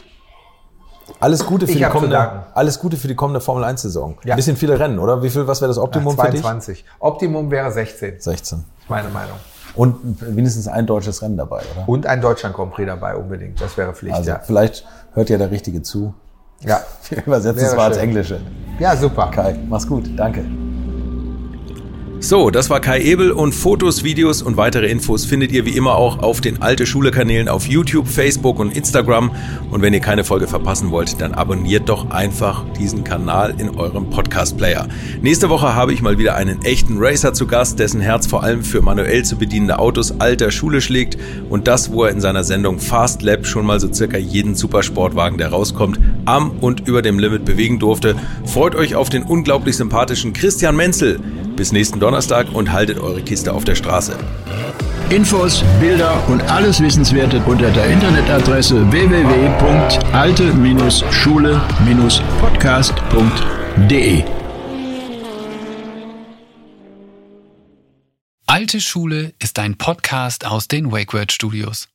D: Alles Gute für ich die kommende, alles Gute für die kommende Formel 1 Saison. Ja. Ein bisschen viele Rennen, oder? Wie viel, was wäre das Optimum ja,
A: 22. für dich? Optimum wäre 16.
D: 16.
A: Meine Meinung.
D: Und mindestens ein deutsches Rennen dabei, oder?
A: Und ein Deutschland Grand Prix dabei unbedingt. Das wäre Pflicht. Also
D: ja. vielleicht hört ja der Richtige zu.
A: Ja.
D: Wir übersetzen es mal ins Englische.
A: Ja, super.
D: Kai, mach's gut. Danke.
C: So, das war Kai Ebel und Fotos, Videos und weitere Infos findet ihr wie immer auch auf den Alte Schule Kanälen auf YouTube, Facebook und Instagram. Und wenn ihr keine Folge verpassen wollt, dann abonniert doch einfach diesen Kanal in eurem Podcast Player. Nächste Woche habe ich mal wieder einen echten Racer zu Gast, dessen Herz vor allem für manuell zu bedienende Autos alter Schule schlägt und das, wo er in seiner Sendung Fast Lab schon mal so circa jeden Supersportwagen, der rauskommt, am und über dem Limit bewegen durfte. Freut euch auf den unglaublich sympathischen Christian Menzel. Bis nächsten Donnerstag und haltet eure Kiste auf der Straße.
B: Infos, Bilder und alles Wissenswerte unter der Internetadresse www.alte-schule-podcast.de.
E: Alte Schule ist ein Podcast aus den WakeWord Studios.